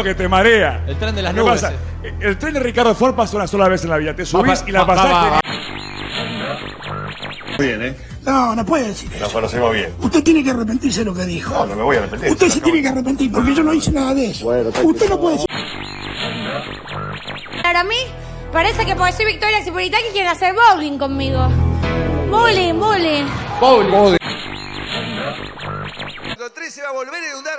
que te marea. El tren de las ¿Qué nubes. pasa? eh. El tren de Ricardo Ford pasa una sola vez en la vida. Te subís Va, y la va, pasás. va, va. Bien, ¿eh? No, no puede decir eso. Nos conocemos bien. Usted tiene que arrepentirse de lo que dijo. No, no me voy a arrepentir. Usted se tiene que arrepentir porque yo no hice nada de eso. Usted no puede decir. Para mí, parece que porque soy Victoria Cipolitaki quieren hacer bowling conmigo. Bowling, bowling. El 3 se va a volver a inundar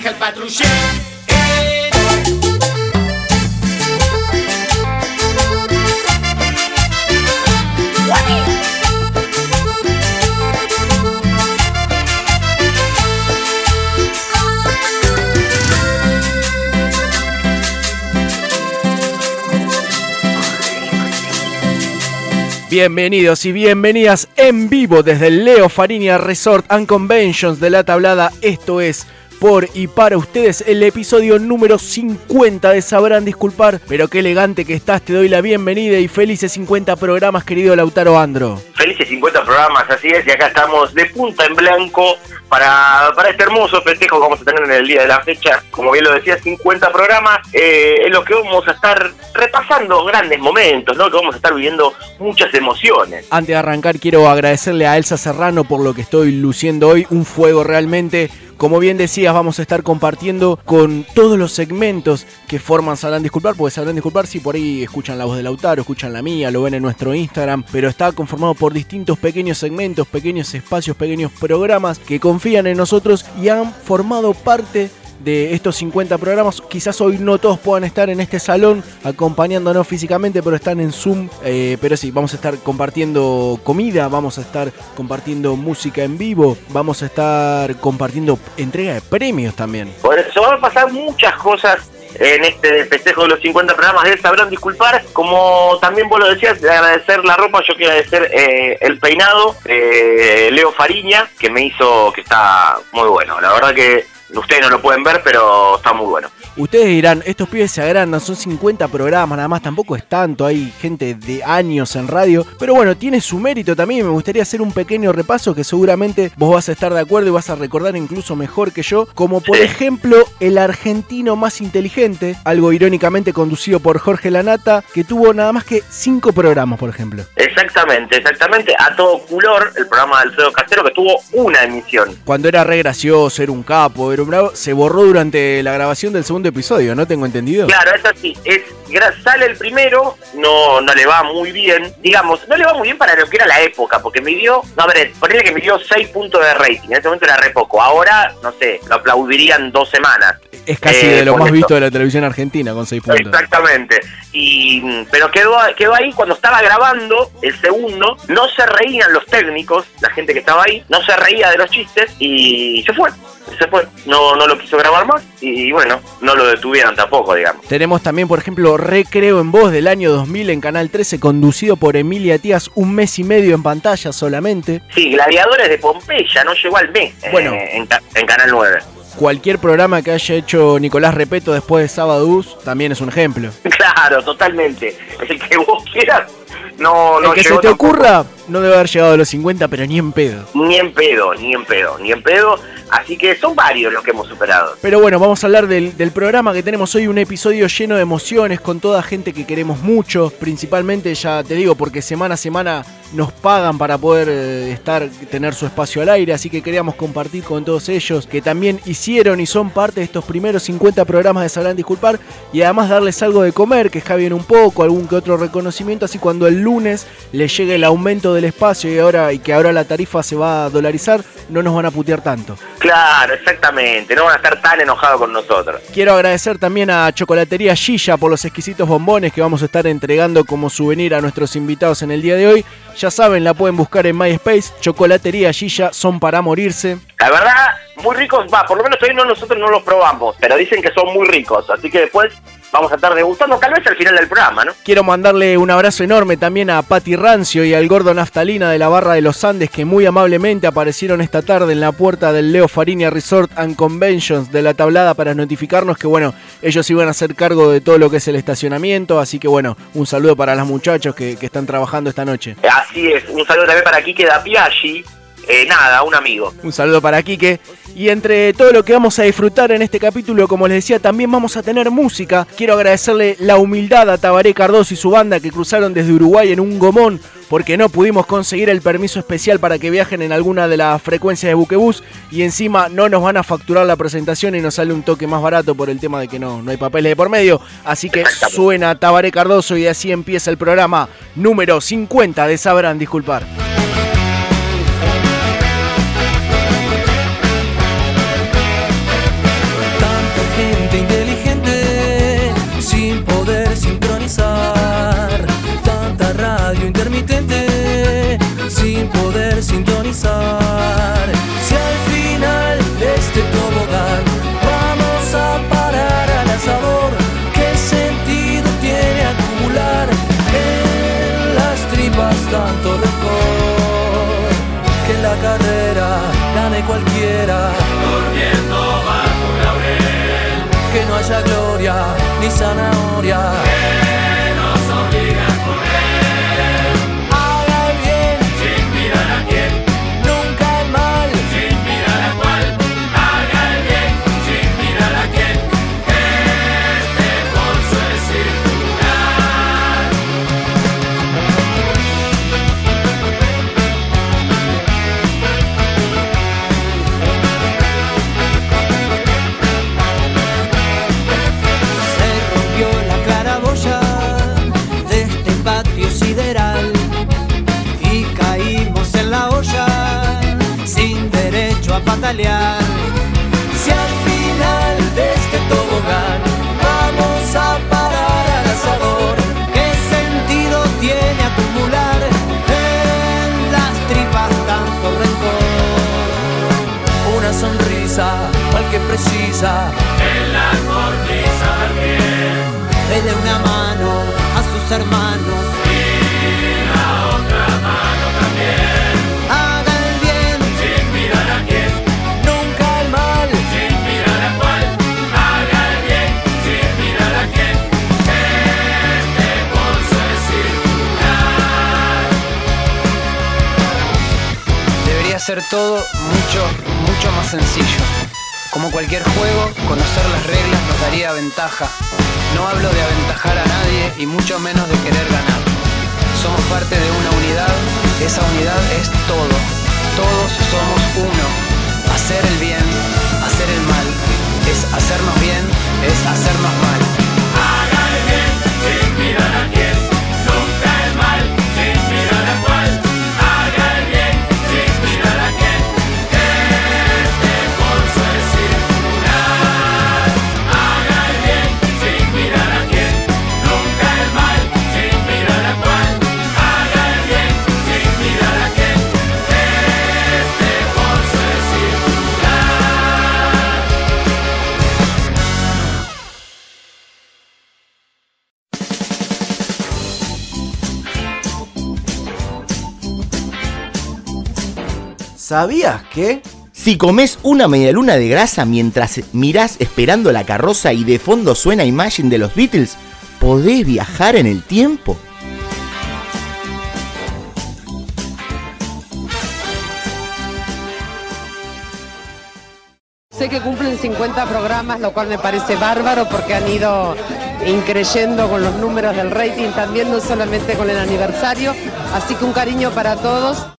El. Bienvenidos y bienvenidas en vivo desde el Leo Farinia Resort and Conventions de la tablada. Esto es por y para ustedes el episodio número 50 de Sabrán Disculpar. Pero qué elegante que estás, te doy la bienvenida y felices 50 programas, querido Lautaro Andro. Felices 50 programas, así es, y acá estamos de punta en blanco para, para este hermoso festejo que vamos a tener en el día de la fecha. Como bien lo decía, 50 programas eh, en los que vamos a estar repasando grandes momentos, ¿no? Que vamos a estar viviendo muchas emociones. Antes de arrancar quiero agradecerle a Elsa Serrano por lo que estoy luciendo hoy, un fuego realmente. Como bien decías, vamos a estar compartiendo con todos los segmentos que forman Sabrán Disculpar, porque Sabrán Disculpar si por ahí escuchan la voz de Lautaro, escuchan la mía, lo ven en nuestro Instagram, pero está conformado por distintos pequeños segmentos, pequeños espacios, pequeños programas que confían en nosotros y han formado parte de estos 50 programas. Quizás hoy no todos puedan estar en este salón acompañándonos físicamente, pero están en Zoom. Eh, pero sí, vamos a estar compartiendo comida, vamos a estar compartiendo música en vivo, vamos a estar compartiendo entrega de premios también. Por eso van a pasar muchas cosas en este festejo de los 50 programas de Sabrán Disculpar. Como también vos lo decías, de agradecer la ropa, yo quiero agradecer eh, el peinado de Leo Fariña, que me hizo, que está muy bueno. La verdad que ustedes no lo pueden ver, pero está muy bueno. Ustedes dirán, estos pibes se agrandan, son 50 programas, nada más, tampoco es tanto, hay gente de años en radio, pero bueno, tiene su mérito también, me gustaría hacer un pequeño repaso que seguramente vos vas a estar de acuerdo y vas a recordar incluso mejor que yo, como por ejemplo el argentino más inteligente, algo irónicamente conducido por Jorge Lanata, que tuvo nada más que 5 programas, por ejemplo. Exactamente, exactamente. A todo color, el programa de Alfredo Castero, que tuvo una emisión. Cuando era re gracioso, era un capo, un bravo, se borró durante la grabación del segundo episodio, ¿no? Tengo entendido. Claro, es así. Es, sale el primero, no, no le va muy bien. Digamos, no le va muy bien para lo que era la época, porque midió, no, a ver, ponele que midió 6 puntos de rating. En ese momento era re poco. Ahora, no sé, lo aplaudirían dos semanas. Es casi Eh, de lo por más esto. visto de la televisión argentina con 6 puntos. Exactamente. Y, mm, pero quedó, quedó ahí cuando estaba grabando el segundo. No se reían los técnicos, la gente que estaba ahí, no se reía de los chistes y se fue. Se fue. No, no lo quiso grabar más y bueno, no lo detuvieron tampoco, digamos. Tenemos también, por ejemplo, Recreo en Voz del año 2000 en Canal 13, conducido por Emilia Tías, un mes y medio en pantalla solamente. Sí, Gladiadores de Pompeya no llegó al mes eh, Bueno. en, ca- en Canal 9. Cualquier programa que haya hecho Nicolás Repeto después de Sábados también es un ejemplo. Claro, totalmente. El que vos quieras, no, no El que se te tampoco. ocurra no debe haber llegado a los 50, pero ni en pedo. Ni en pedo, ni en pedo, ni en pedo. Así que son varios los que hemos superado. Pero bueno, vamos a hablar del, del programa que tenemos hoy, un episodio lleno de emociones, con toda gente que queremos mucho, principalmente ya te digo, porque semana a semana nos pagan para poder eh, estar, tener su espacio al aire, así que queríamos compartir con todos ellos que también hicieron y son parte de estos primeros 50 programas de Sabrán Disculpar y además darles algo de comer, que escabien un poco, algún que otro reconocimiento, así cuando el lunes les llegue el aumento del espacio y ahora y que ahora la tarifa se va a dolarizar, no nos van a putear tanto. Claro, exactamente. No van a estar tan enojados con nosotros. Quiero agradecer también a Chocolatería Gilla por los exquisitos bombones que vamos a estar entregando como souvenir a nuestros invitados en el día de hoy. Ya saben, la pueden buscar en MySpace. Chocolatería Gilla son para morirse. La verdad, muy ricos, va, por lo menos todavía no, nosotros no los probamos, pero dicen que son muy ricos, así que después vamos a estar degustando, tal vez al final del programa, ¿no? Quiero mandarle un abrazo enorme también a Patti Rancio y al gordo Naftalina de la Barra de los Andes que muy amablemente aparecieron esta tarde en la puerta del Leo Farinia Resort and Conventions de la tablada para notificarnos que bueno, ellos iban a hacer cargo de todo lo que es el estacionamiento, así que bueno, un saludo para los muchachos que, que están trabajando esta noche. Así es, un saludo también para Kike Dapiaggi, eh, nada, un amigo. Un saludo para Quique. Y entre todo lo que vamos a disfrutar en este capítulo, como les decía, también vamos a tener música. Quiero agradecerle la humildad a Tabaré Cardoso y su banda que cruzaron desde Uruguay en un gomón porque no pudimos conseguir el permiso especial para que viajen en alguna de las frecuencias de buquebús y encima no nos van a facturar la presentación y nos sale un toque más barato por el tema de que no, no hay papeles de por medio. Así que suena Tabaré Cardoso y así empieza el programa número 50 de Sabrán Disculpar. ¿Sabías que? Si comes una medialuna de grasa mientras mirás esperando la carroza y de fondo suena Imagine de los Beatles, ¿podés viajar en el tiempo? Sé que cumplen 50 programas, lo cual me parece bárbaro porque han ido increyendo con los números del rating, también no solamente con el aniversario. Así que un cariño para todos.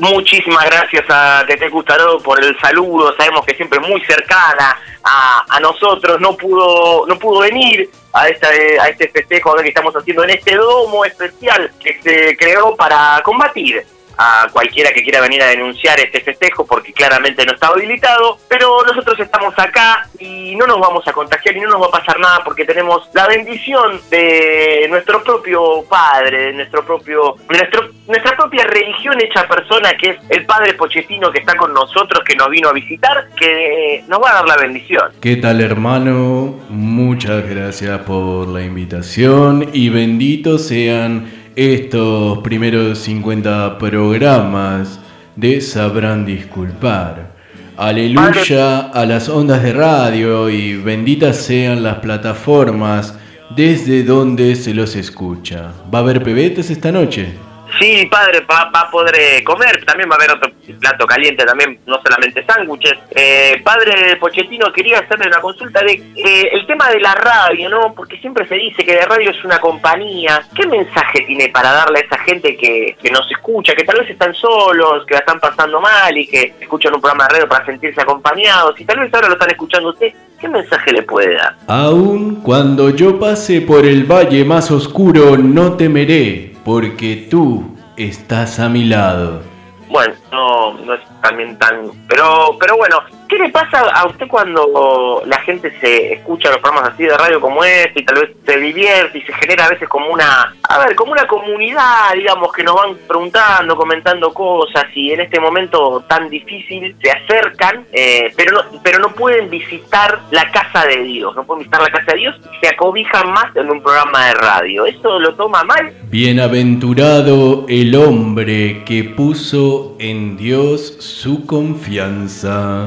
Muchísimas gracias a Tete Gustaró por el saludo, sabemos que siempre muy cercana a, a nosotros, no pudo, no pudo venir a, esta, a este festejo que estamos haciendo en este domo especial que se creó para combatir a cualquiera que quiera venir a denunciar este festejo porque claramente no está habilitado, pero nosotros estamos acá y no nos vamos a contagiar y no nos va a pasar nada porque tenemos la bendición de nuestro propio padre, de nuestro propio, nuestra propia religión hecha persona que es el padre Pochettino que está con nosotros, que nos vino a visitar, que nos va a dar la bendición. ¿Qué tal hermano? Muchas gracias por la invitación y benditos sean estos primeros 50 programas de Sabrán Disculpar. Aleluya a las ondas de radio y benditas sean las plataformas desde donde se los escucha. ¿Va a haber pebetes esta noche? Sí, padre, va, va, a poder eh, comer, también va a haber otro plato caliente, también no solamente sándwiches. Eh, padre Pochettino, quería hacerle una consulta de eh, el tema de la radio, ¿no? Porque siempre se dice que la radio es una compañía. ¿Qué mensaje tiene para darle a esa gente que, que nos escucha, que tal vez están solos, que la están pasando mal y que escuchan un programa de radio para sentirse acompañados y tal vez ahora lo están escuchando usted? ¿Qué mensaje le puede dar? Aún cuando yo pase por el valle más oscuro, no temeré porque tú estás a mi lado. Bueno, no, también tan... Pero, pero bueno, ¿qué le pasa a usted cuando la gente se escucha los programas así de radio como este y tal vez se divierte y se genera a veces como una, a ver, como una comunidad, digamos, que nos van preguntando, comentando cosas y en este momento tan difícil se acercan, eh, pero no, pero no pueden visitar la casa de Dios, no pueden visitar la casa de Dios y se acobijan más en un programa de radio. ¿Eso lo toma mal? Bienaventurado el hombre que puso en Dios su confianza.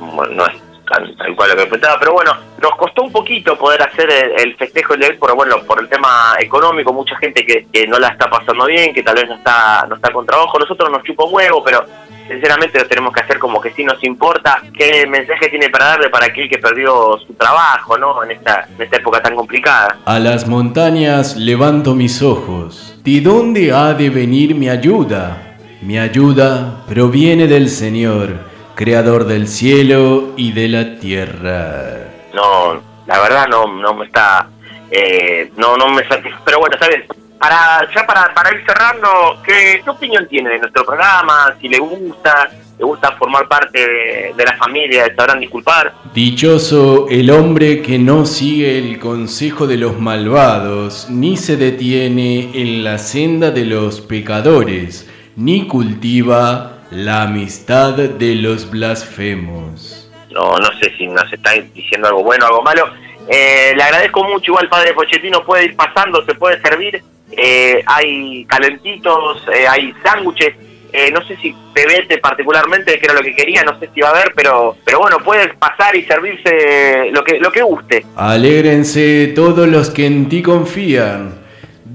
Bueno, no es tan, tal cual lo que enfrentaba, pero bueno, nos costó un poquito poder hacer el, el festejo de hoy por, bueno, por el tema económico, mucha gente que, que, no la está pasando bien, que tal vez no está, no está con trabajo, nosotros nos chupa un huevo, pero sinceramente lo tenemos que hacer como que sí nos importa qué mensaje tiene para darle para aquel que perdió su trabajo, ¿no? En esta, en esta época tan complicada. A las montañas levanto mis ojos. ¿De dónde ha de venir mi ayuda? Mi ayuda proviene del Señor, creador del cielo y de la tierra. No, la verdad no, no me está, eh, no, no me satisface, pero bueno, ¿sabes? Para, ya para, para ir cerrando, ¿qué, ¿qué opinión tiene de nuestro programa? Si le gusta, le gusta formar parte de, de la familia, sabrán disculpar. Dichoso el hombre que no sigue el consejo de los malvados, ni se detiene en la senda de los pecadores, ni cultiva la amistad de los blasfemos. No, no sé si nos está diciendo algo bueno o algo malo. Eh, le agradezco mucho, igual padre Pochettino puede ir pasando, se puede servir. Eh, hay calentitos, eh, hay sándwiches. Eh, no sé si pebete particularmente, que era lo que quería, no sé si va a haber, pero pero bueno, puedes pasar y servirse lo que lo que guste. Alégrense todos los que en ti confían.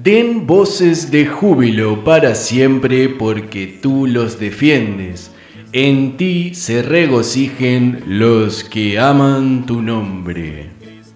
Den voces de júbilo para siempre porque tú los defiendes. En ti se regocijen los que aman tu nombre.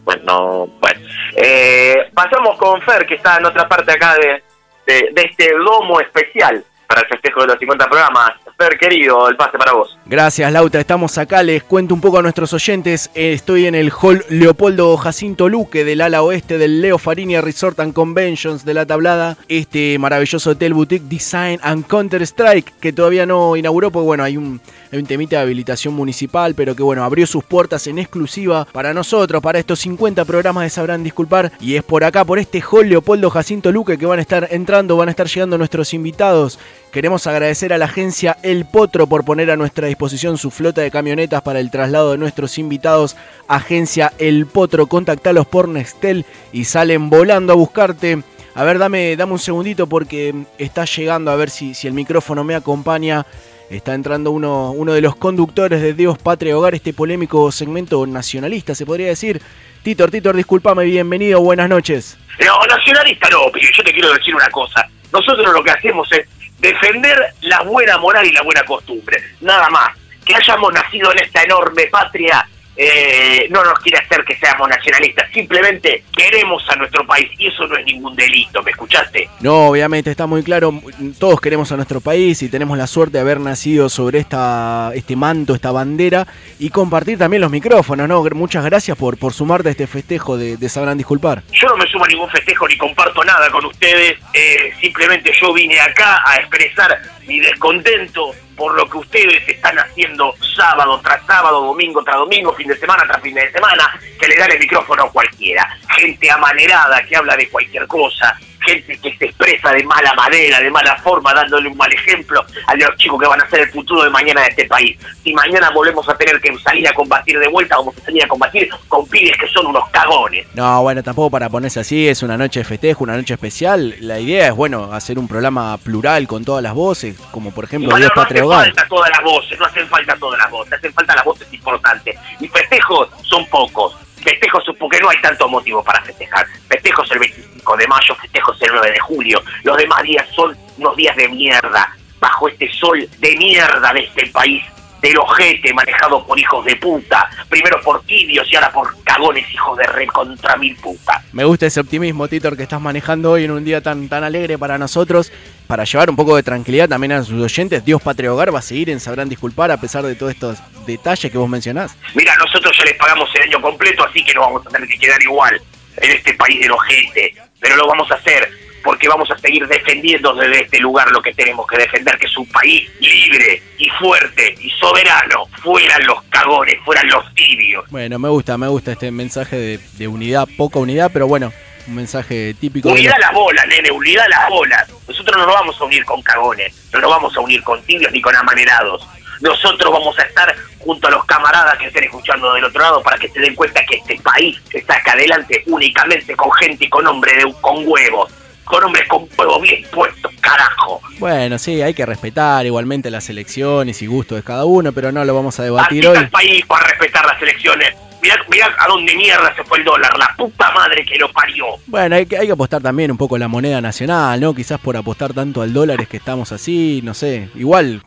Bueno, bueno. Eh, pasamos con Fer, que está en otra parte acá de, de, de este lomo especial para el festejo de los 50 programas. Querido, el pase para vos. Gracias, Lauta. Estamos acá. Les cuento un poco a nuestros oyentes. Estoy en el hall Leopoldo Jacinto Luque del ala oeste del Leo Farinia Resort and Conventions de la Tablada. Este maravilloso hotel boutique Design and Counter Strike que todavía no inauguró, porque bueno, hay un, un temita de habilitación municipal, pero que bueno, abrió sus puertas en exclusiva para nosotros, para estos 50 programas de Sabrán Disculpar. Y es por acá, por este hall Leopoldo Jacinto Luque que van a estar entrando, van a estar llegando nuestros invitados. Queremos agradecer a la agencia El Potro por poner a nuestra disposición su flota de camionetas para el traslado de nuestros invitados. Agencia El Potro, contactalos por Nextel y salen volando a buscarte. A ver, dame, dame un segundito porque está llegando, a ver si, si el micrófono me acompaña. Está entrando uno, uno de los conductores de Dios, Patria, Hogar, este polémico segmento nacionalista, se podría decir. Titor, Titor, discúlpame, bienvenido, buenas noches. No, nacionalista no, pero yo te quiero decir una cosa. Nosotros lo que hacemos es defender la buena moral y la buena costumbre. Nada más. Que hayamos nacido en esta enorme patria eh, no nos quiere hacer que seamos nacionalistas, simplemente queremos a nuestro país y eso no es ningún delito, ¿me escuchaste? No, obviamente está muy claro, todos queremos a nuestro país y tenemos la suerte de haber nacido sobre esta, este manto, esta bandera y compartir también los micrófonos, ¿no? Muchas gracias por, por sumarte a este festejo de, de Sabrán Disculpar. Yo no me sumo a ningún festejo ni comparto nada con ustedes, eh, simplemente yo vine acá a expresar mi descontento por lo que ustedes están haciendo sábado tras sábado, domingo tras domingo, fin de semana tras fin de semana, que le dan el micrófono a cualquiera. Gente amanerada que habla de cualquier cosa, gente que se expresa de mala manera, de mala forma, dándole un mal ejemplo a los chicos que van a ser el futuro de mañana de este país. Si mañana volvemos a tener que salir a combatir de vuelta, vamos a salir a combatir con pibes que son unos cagones. No, bueno, tampoco para ponerse así, es una noche de festejo, una noche especial. La idea es, bueno, hacer un programa plural con todas las voces, como por ejemplo bueno, Dios no Patria hacen falta todas las voces, no hacen falta todas las voces, hacen falta las voces importantes. Y festejos son pocos. Festejos porque no hay tanto motivo para festejar. Festejos el 25 de mayo, festejos el 9 de julio. Los demás días son unos días de mierda. Bajo este sol de mierda de este país, del ojete manejado por hijos de puta. Primero por tibios y ahora por cagones hijos de re contra mil puta. Me gusta ese optimismo, Titor, que estás manejando hoy en un día tan, tan alegre para nosotros. Para llevar un poco de tranquilidad también a sus oyentes, Dios Patria Hogar va a seguir en Sabrán Disculpar a pesar de todos estos detalles que vos mencionás. Mira, nosotros ya les pagamos el año completo, así que nos vamos a tener que quedar igual en este país del ojete. Pero lo vamos a hacer porque vamos a seguir defendiendo desde este lugar lo que tenemos que defender, que es un país libre y fuerte y soberano. Fueran los cagones, fueran los tibios. Bueno, me gusta, me gusta este mensaje de, de unidad, poca unidad, pero bueno, un mensaje típico. de Unidad los- las bolas, nene, unidad las bolas. Nosotros no nos vamos a unir con cagones, no nos vamos a unir con tibios ni con amanerados. Nosotros vamos a estar junto a los camaradas que estén escuchando del otro lado para que se den cuenta que este país está acá adelante únicamente con gente y con hombres de, con huevos. Con hombres con huevos bien puestos, carajo. Bueno, sí, hay que respetar igualmente las elecciones y gustos de cada uno, pero no lo vamos a Así debatir está hoy. el país para respetar las elecciones. Mirá, mirá a dónde mierda se fue el dólar, la puta madre que lo parió. Bueno, hay que, hay que apostar también un poco a la moneda nacional, ¿no? Quizás por apostar tanto al dólar es que estamos así, no sé. Igual,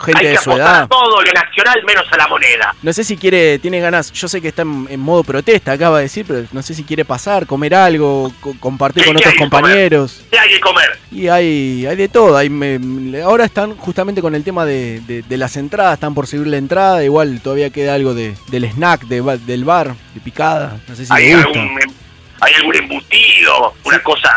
gente Hay de su apostar edad. a todo lo nacional menos a la moneda. No sé si quiere, tiene ganas, yo sé que está en, en modo protesta, acaba de decir, pero no sé si quiere pasar, comer algo, co- compartir ¿Qué- con otros compañeros. ¿Qué hay que comer? Y hay, hay de todo. Hay, me- ahora están justamente con el tema de, de- de las entradas, están por subir la entrada. Igual todavía queda algo de, del snack, de ba- del bar, de picada. No sé si ¿Hay gusta. algún, ¿Hay algún embutido? Una cosa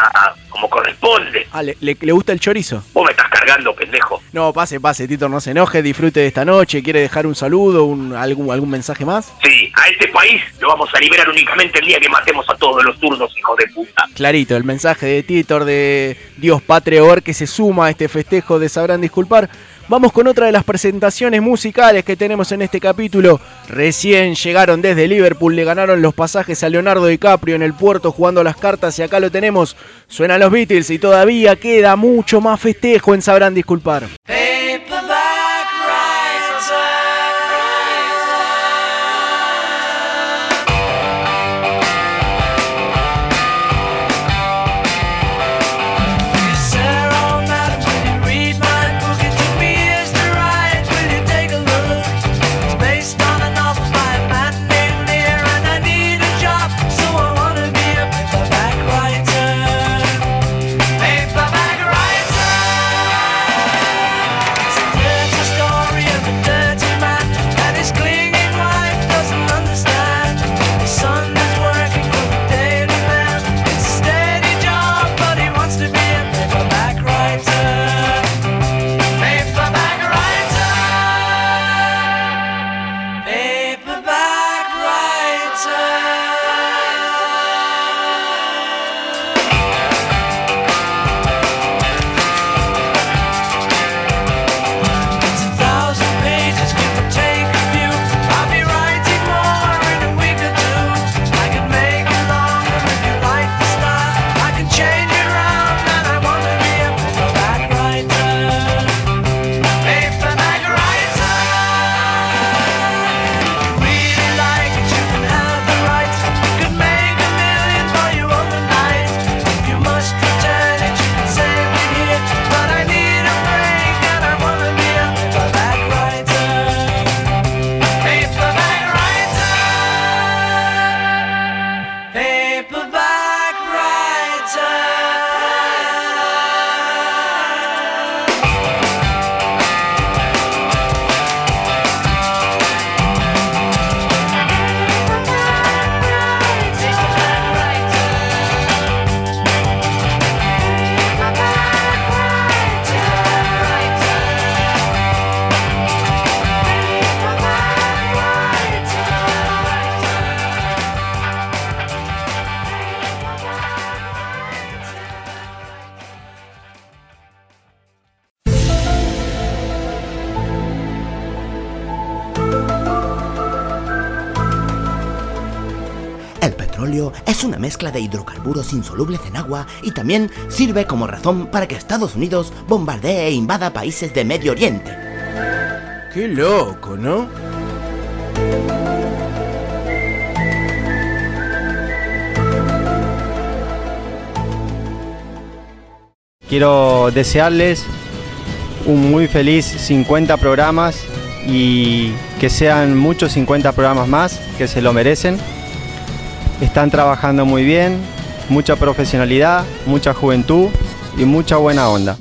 como corresponde. Ah, ¿le, le- le gusta el chorizo? Vos me estás cargando, pendejo. No, pase, pase, Tito, no se enoje, disfrute de esta noche. ¿Quiere dejar un saludo, un, algún, algún mensaje más? Sí, a este país lo vamos a liberar únicamente el día que matemos a todos los zurdos, hijos de puta. Clarito, el mensaje de Titor de Dios Patria Hogar que se suma a este festejo de Sabrán Disculpar. Vamos con otra de las presentaciones musicales que tenemos en este capítulo. Recién llegaron desde Liverpool, le ganaron los pasajes a Leonardo DiCaprio en el puerto jugando las cartas y acá lo tenemos. Suenan los Beatles y todavía queda mucho más festejo en Sabrán Disculpar. Mezcla de hidrocarburos insolubles en agua y también sirve como razón para que Estados Unidos bombardee e invada países de Medio Oriente. Qué loco, ¿no? Quiero desearles un muy feliz 50 programas y que sean muchos 50 programas más, que se lo merecen. Están trabajando muy bien, mucha profesionalidad, mucha juventud y mucha buena onda.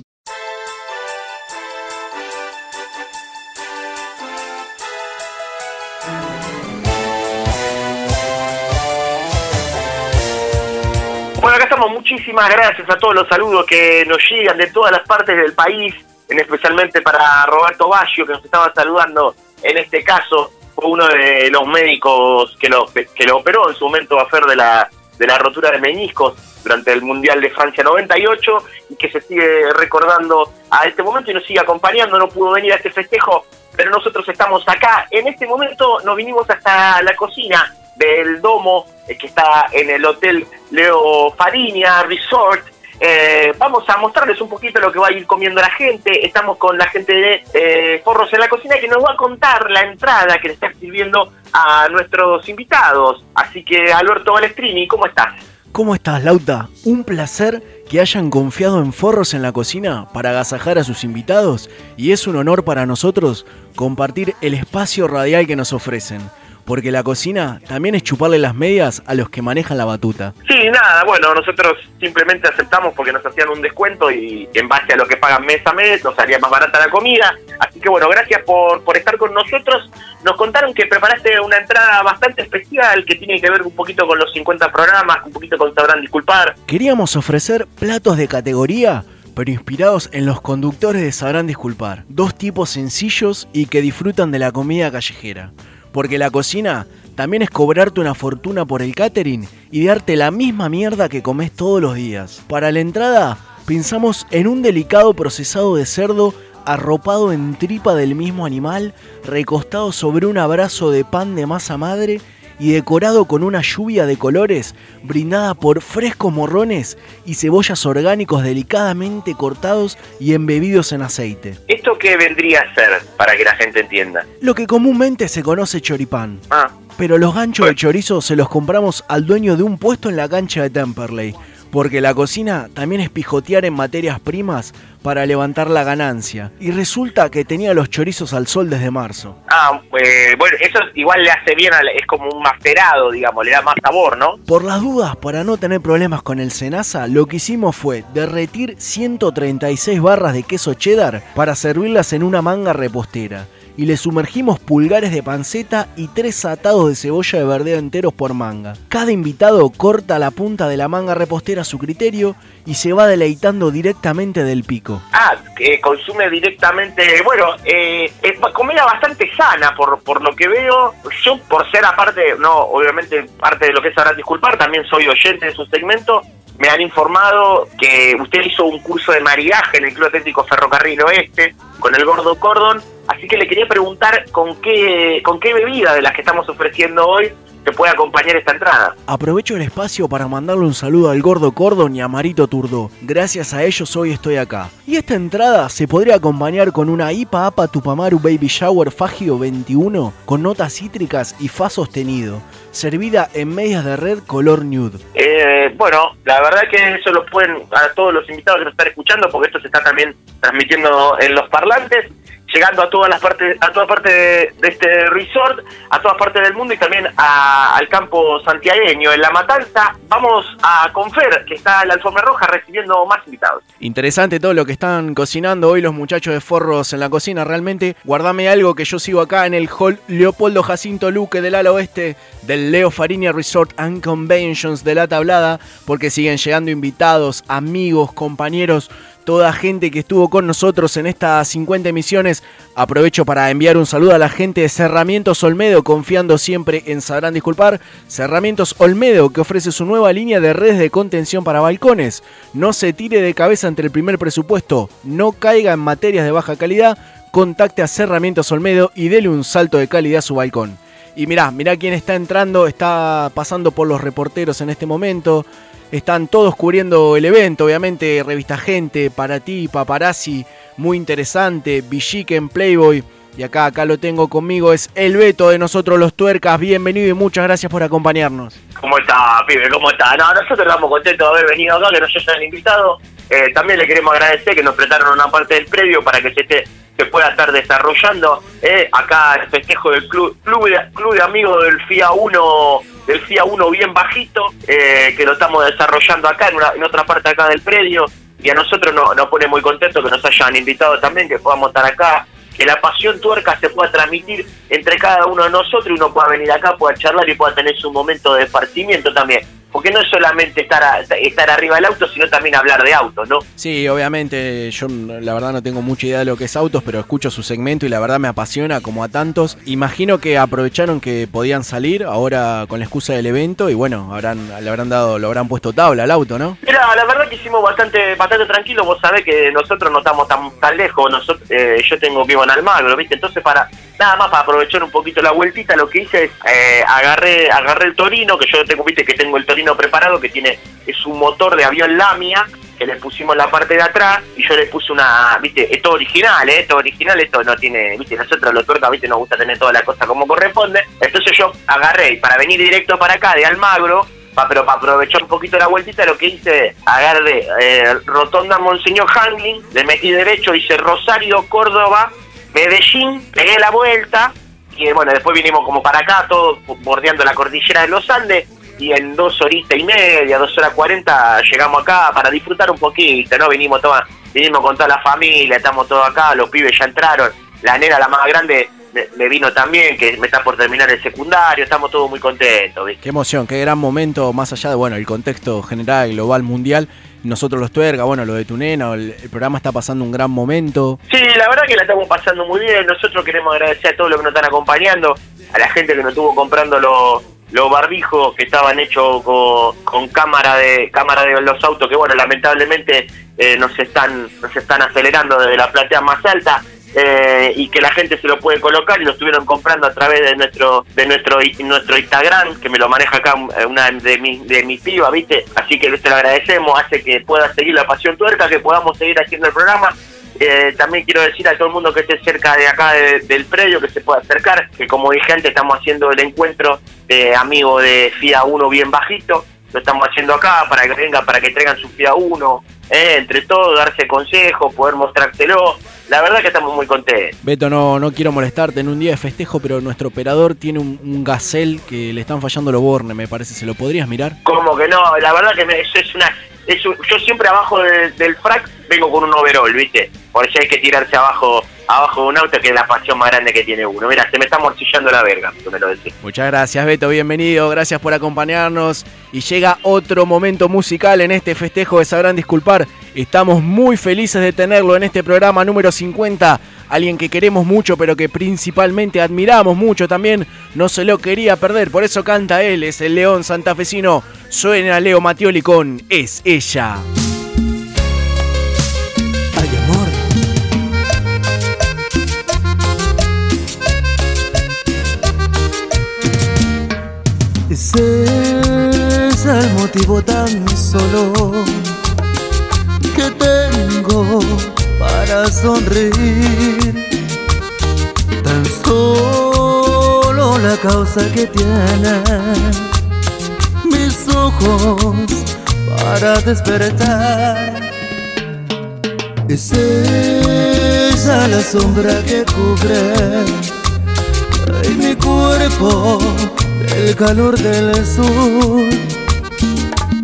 Bueno, acá estamos. Muchísimas gracias a todos los saludos que nos llegan de todas las partes del país, en especialmente para Roberto Baggio, que nos estaba saludando. En este caso, uno de los médicos que lo, que lo operó en su momento a Fer de la, de la rotura de meñiscos durante el Mundial de Francia 98 y que se sigue recordando a este momento y nos sigue acompañando. No pudo venir a este festejo, pero nosotros estamos acá. En este momento nos vinimos hasta la cocina del Domo, eh, que está en el Hotel Leo Fariña Resort. Eh, vamos a mostrarles un poquito lo que va a ir comiendo la gente. Estamos con la gente de eh, Forros en la Cocina que nos va a contar la entrada que le está sirviendo a nuestros invitados. Así que, Alberto Balestrini, ¿cómo estás? ¿Cómo estás, Lauta? Un placer que hayan confiado en Forros en la cocina para agasajar a sus invitados y es un honor para nosotros compartir el espacio radial que nos ofrecen. Porque la cocina también es chuparle las medias a los que manejan la batuta. Sí, nada, bueno, nosotros simplemente aceptamos porque nos hacían un descuento y en base a lo que pagan mes a mes nos haría más barata la comida. Así que bueno, gracias por, por estar con nosotros. Nos contaron que preparaste una entrada bastante especial que tiene que ver un poquito con los 50 programas, un poquito con Sabrán Disculpar. Queríamos ofrecer platos de categoría pero inspirados en los conductores de Sabrán Disculpar. Dos tipos sencillos y que disfrutan de la comida callejera. Porque la cocina también es cobrarte una fortuna por el catering y darte la misma mierda que comes todos los días. Para la entrada, pensamos en un delicado procesado de cerdo arropado en tripa del mismo animal, recostado sobre un abrazo de pan de masa madre y decorado con una lluvia de colores brindada por frescos morrones y cebollas orgánicos delicadamente cortados y embebidos en aceite. ¿Esto qué vendría a ser para que la gente entienda? Lo que comúnmente se conoce choripán. Ah, Pero los ganchos de chorizo se los compramos al dueño de un puesto en la cancha de Temperley. Porque la cocina también es pijotear en materias primas para levantar la ganancia. Y resulta que tenía los chorizos al sol desde marzo. ah eh, bueno, eso igual le hace bien, es como un macerado, digamos, le da más sabor, ¿no? Por las dudas, para no tener problemas con el cenaza, lo que hicimos fue derretir 136 barras de queso cheddar para servirlas en una manga repostera. Y le sumergimos pulgares de panceta y tres atados de cebolla de verdeo enteros por manga. Cada invitado corta la punta de la manga repostera a su criterio y se va deleitando directamente del pico. Ah, que consume directamente, bueno, eh, comida bastante sana por, por lo que veo. Yo, por ser aparte, no, obviamente parte de lo que Sabrán Disculpar, también soy oyente de su segmento. Me han informado que usted hizo un curso de maridaje en el Club Atlético Ferrocarril Oeste con el Gordo Cordon, así que le quería preguntar con qué, con qué bebida de las que estamos ofreciendo hoy te puede acompañar esta entrada. Aprovecho el espacio para mandarle un saludo al Gordo Cordon y a Marito Turdó. Gracias a ellos hoy estoy acá. Y esta entrada se podría acompañar con una IPA APA Tupamaru Baby Shower Fagio 21 con notas cítricas y fa sostenido, servida en medias de red color nude. Eh, bueno, la verdad que eso lo pueden a todos los invitados que nos están escuchando, porque esto se está también transmitiendo en los parlantes, llegando a todas las partes, a toda parte de, este resort, a todas partes del mundo y también al campo santiagueño. En La Matanza vamos a Confer, que está la alfombra roja recibiendo más invitados. Interesante todo lo que están cocinando hoy los muchachos de Forros en la cocina. Realmente, guardame algo que yo sigo acá en el hall Leopoldo Jacinto Luque del ala oeste del Leo Fariña Resort and Conventions de la tablada, porque siguen llegando invitados, amigos, compañeros. Toda gente que estuvo con nosotros en estas 50 emisiones. Aprovecho para enviar un saludo a la gente de Cerramientos Olmedo, confiando siempre en Sabrán Disculpar. Cerramientos Olmedo, que ofrece su nueva línea de redes de contención para balcones. No se tire de cabeza ante el primer presupuesto, no caiga en materias de baja calidad. Contacte a Cerramientos Olmedo y dele un salto de calidad a su balcón. Y mirá, mirá quién está entrando, está pasando por los reporteros en este momento. Están todos cubriendo el evento, obviamente, Revista Gente, para ti, Paparazzi, muy interesante, Villiquen, Playboy. Y acá, acá lo tengo conmigo, es el Beto de nosotros los tuercas. Bienvenido y muchas gracias por acompañarnos. ¿Cómo está, pibe? ¿Cómo está? No, nosotros estamos contentos de haber venido acá, que nos hayan invitado. Eh, también le queremos agradecer que nos prestaron una parte del previo para que se esté se pueda estar desarrollando eh, acá el festejo del club club de, club de amigos del FIA 1 del FIA 1 bien bajito eh, que lo estamos desarrollando acá en, una, otra parte acá del predio y a nosotros no- nos pone muy contentos que nos hayan invitado también que podamos estar acá que la pasión tuerca se pueda transmitir entre cada uno de nosotros y uno pueda venir acá, pueda charlar y pueda tener su momento de esparcimiento también. Porque no es solamente estar, a- estar arriba del auto, sino también hablar de autos, ¿no? Sí, obviamente yo la verdad no tengo mucha idea de lo que es autos, pero escucho su segmento y la verdad me apasiona como a tantos. Imagino que aprovecharon que podían salir ahora con la excusa del evento y bueno, habrán, le habrán dado, lo habrán puesto tabla al auto, ¿no? Mira, la verdad que hicimos bastante bastante tranquilo. Vos sabés que nosotros no estamos tan, tan lejos. Nosotros, eh, yo tengo que ir en Almagro, ¿viste? Entonces, para nada más para aprovechar un poquito la vueltita, lo que hice es eh, agarré agarré el Torino, que yo tengo, viste, que tengo el Torino preparado, que tiene es un motor de avión Lamia que le pusimos la parte de atrás y yo le puse una, viste, esto original, ¿eh? esto original, esto no tiene, viste, nosotros los tuercas, viste, nos gusta tener toda la cosa como corresponde. Entonces yo agarré y para venir directo para acá de Almagro, pero para aprovechar un poquito la vueltita, lo que hice, agarré eh, Rotonda Monseñor Handling, le metí derecho, hice Rosario, Córdoba, Medellín, pegué la vuelta y bueno, después vinimos como para acá, todo bordeando la cordillera de los Andes y en dos horitas y media, dos horas cuarenta llegamos acá para disfrutar un poquito, ¿no? Vinimos toda, vinimos con toda la familia, estamos todos acá, los pibes ya entraron, la nena, la más grande, me, vino también, que me está por terminar el secundario, estamos todos muy contentos, ¿viste? Qué emoción, qué gran momento, más allá de bueno, el contexto general, global, mundial. Nosotros los tuergas, bueno, lo de tu nena, el, el programa está pasando un gran momento. Sí, la verdad que la estamos pasando muy bien. Nosotros queremos agradecer a todos los que nos están acompañando, a la gente que nos estuvo comprando los, los barbijos que estaban hechos con, cámara de cámara de los autos, que bueno, lamentablemente eh, nos están nos están acelerando desde la platea más alta. eh, y que la gente se lo puede colocar y lo estuvieron comprando a través de nuestro de nuestro nuestro Instagram que me lo maneja acá eh, una de mis de mis pibas viste así que te lo agradecemos hace que pueda seguir la pasión tuerca que podamos seguir haciendo el programa eh, también quiero decir a todo el mundo que esté cerca de acá de- del predio que se pueda acercar, que como dije antes estamos haciendo el encuentro de amigos de FIA 1 bien bajito, lo estamos haciendo acá para que vengan, para que traigan su FIA 1, eh, entre todos, darse consejos, poder mostrártelo. La verdad que estamos muy contentos. Beto, no, no quiero molestarte en un día de festejo, pero nuestro operador tiene un, un que le están fallando los bornes, me parece. ¿Se lo podrías mirar? Como que no, la verdad que me- eso es una... es yo siempre abajo de- del frac vengo con un overall, ¿viste? Por si hay que tirarse abajo abajo de un auto, que es la pasión más grande que tiene uno. Mira, se me está morcillando la verga, tú me lo decís. Muchas gracias, Beto, bienvenido, gracias por acompañarnos. Y llega otro momento musical en este festejo de Sabrán Disculpar. Estamos muy felices de tenerlo en este programa número 50. Alguien que queremos mucho, pero que principalmente admiramos mucho también. No se lo quería perder, por eso canta él, es el León Santafesino. Suena Leo Matioli con Es Ella. Ay, amor. Ese es el motivo tan solo que tengo para sonreír. Tan solo la causa que tienen mis ojos para despertar. Es esa la sombra que cubre en mi cuerpo el calor del sol.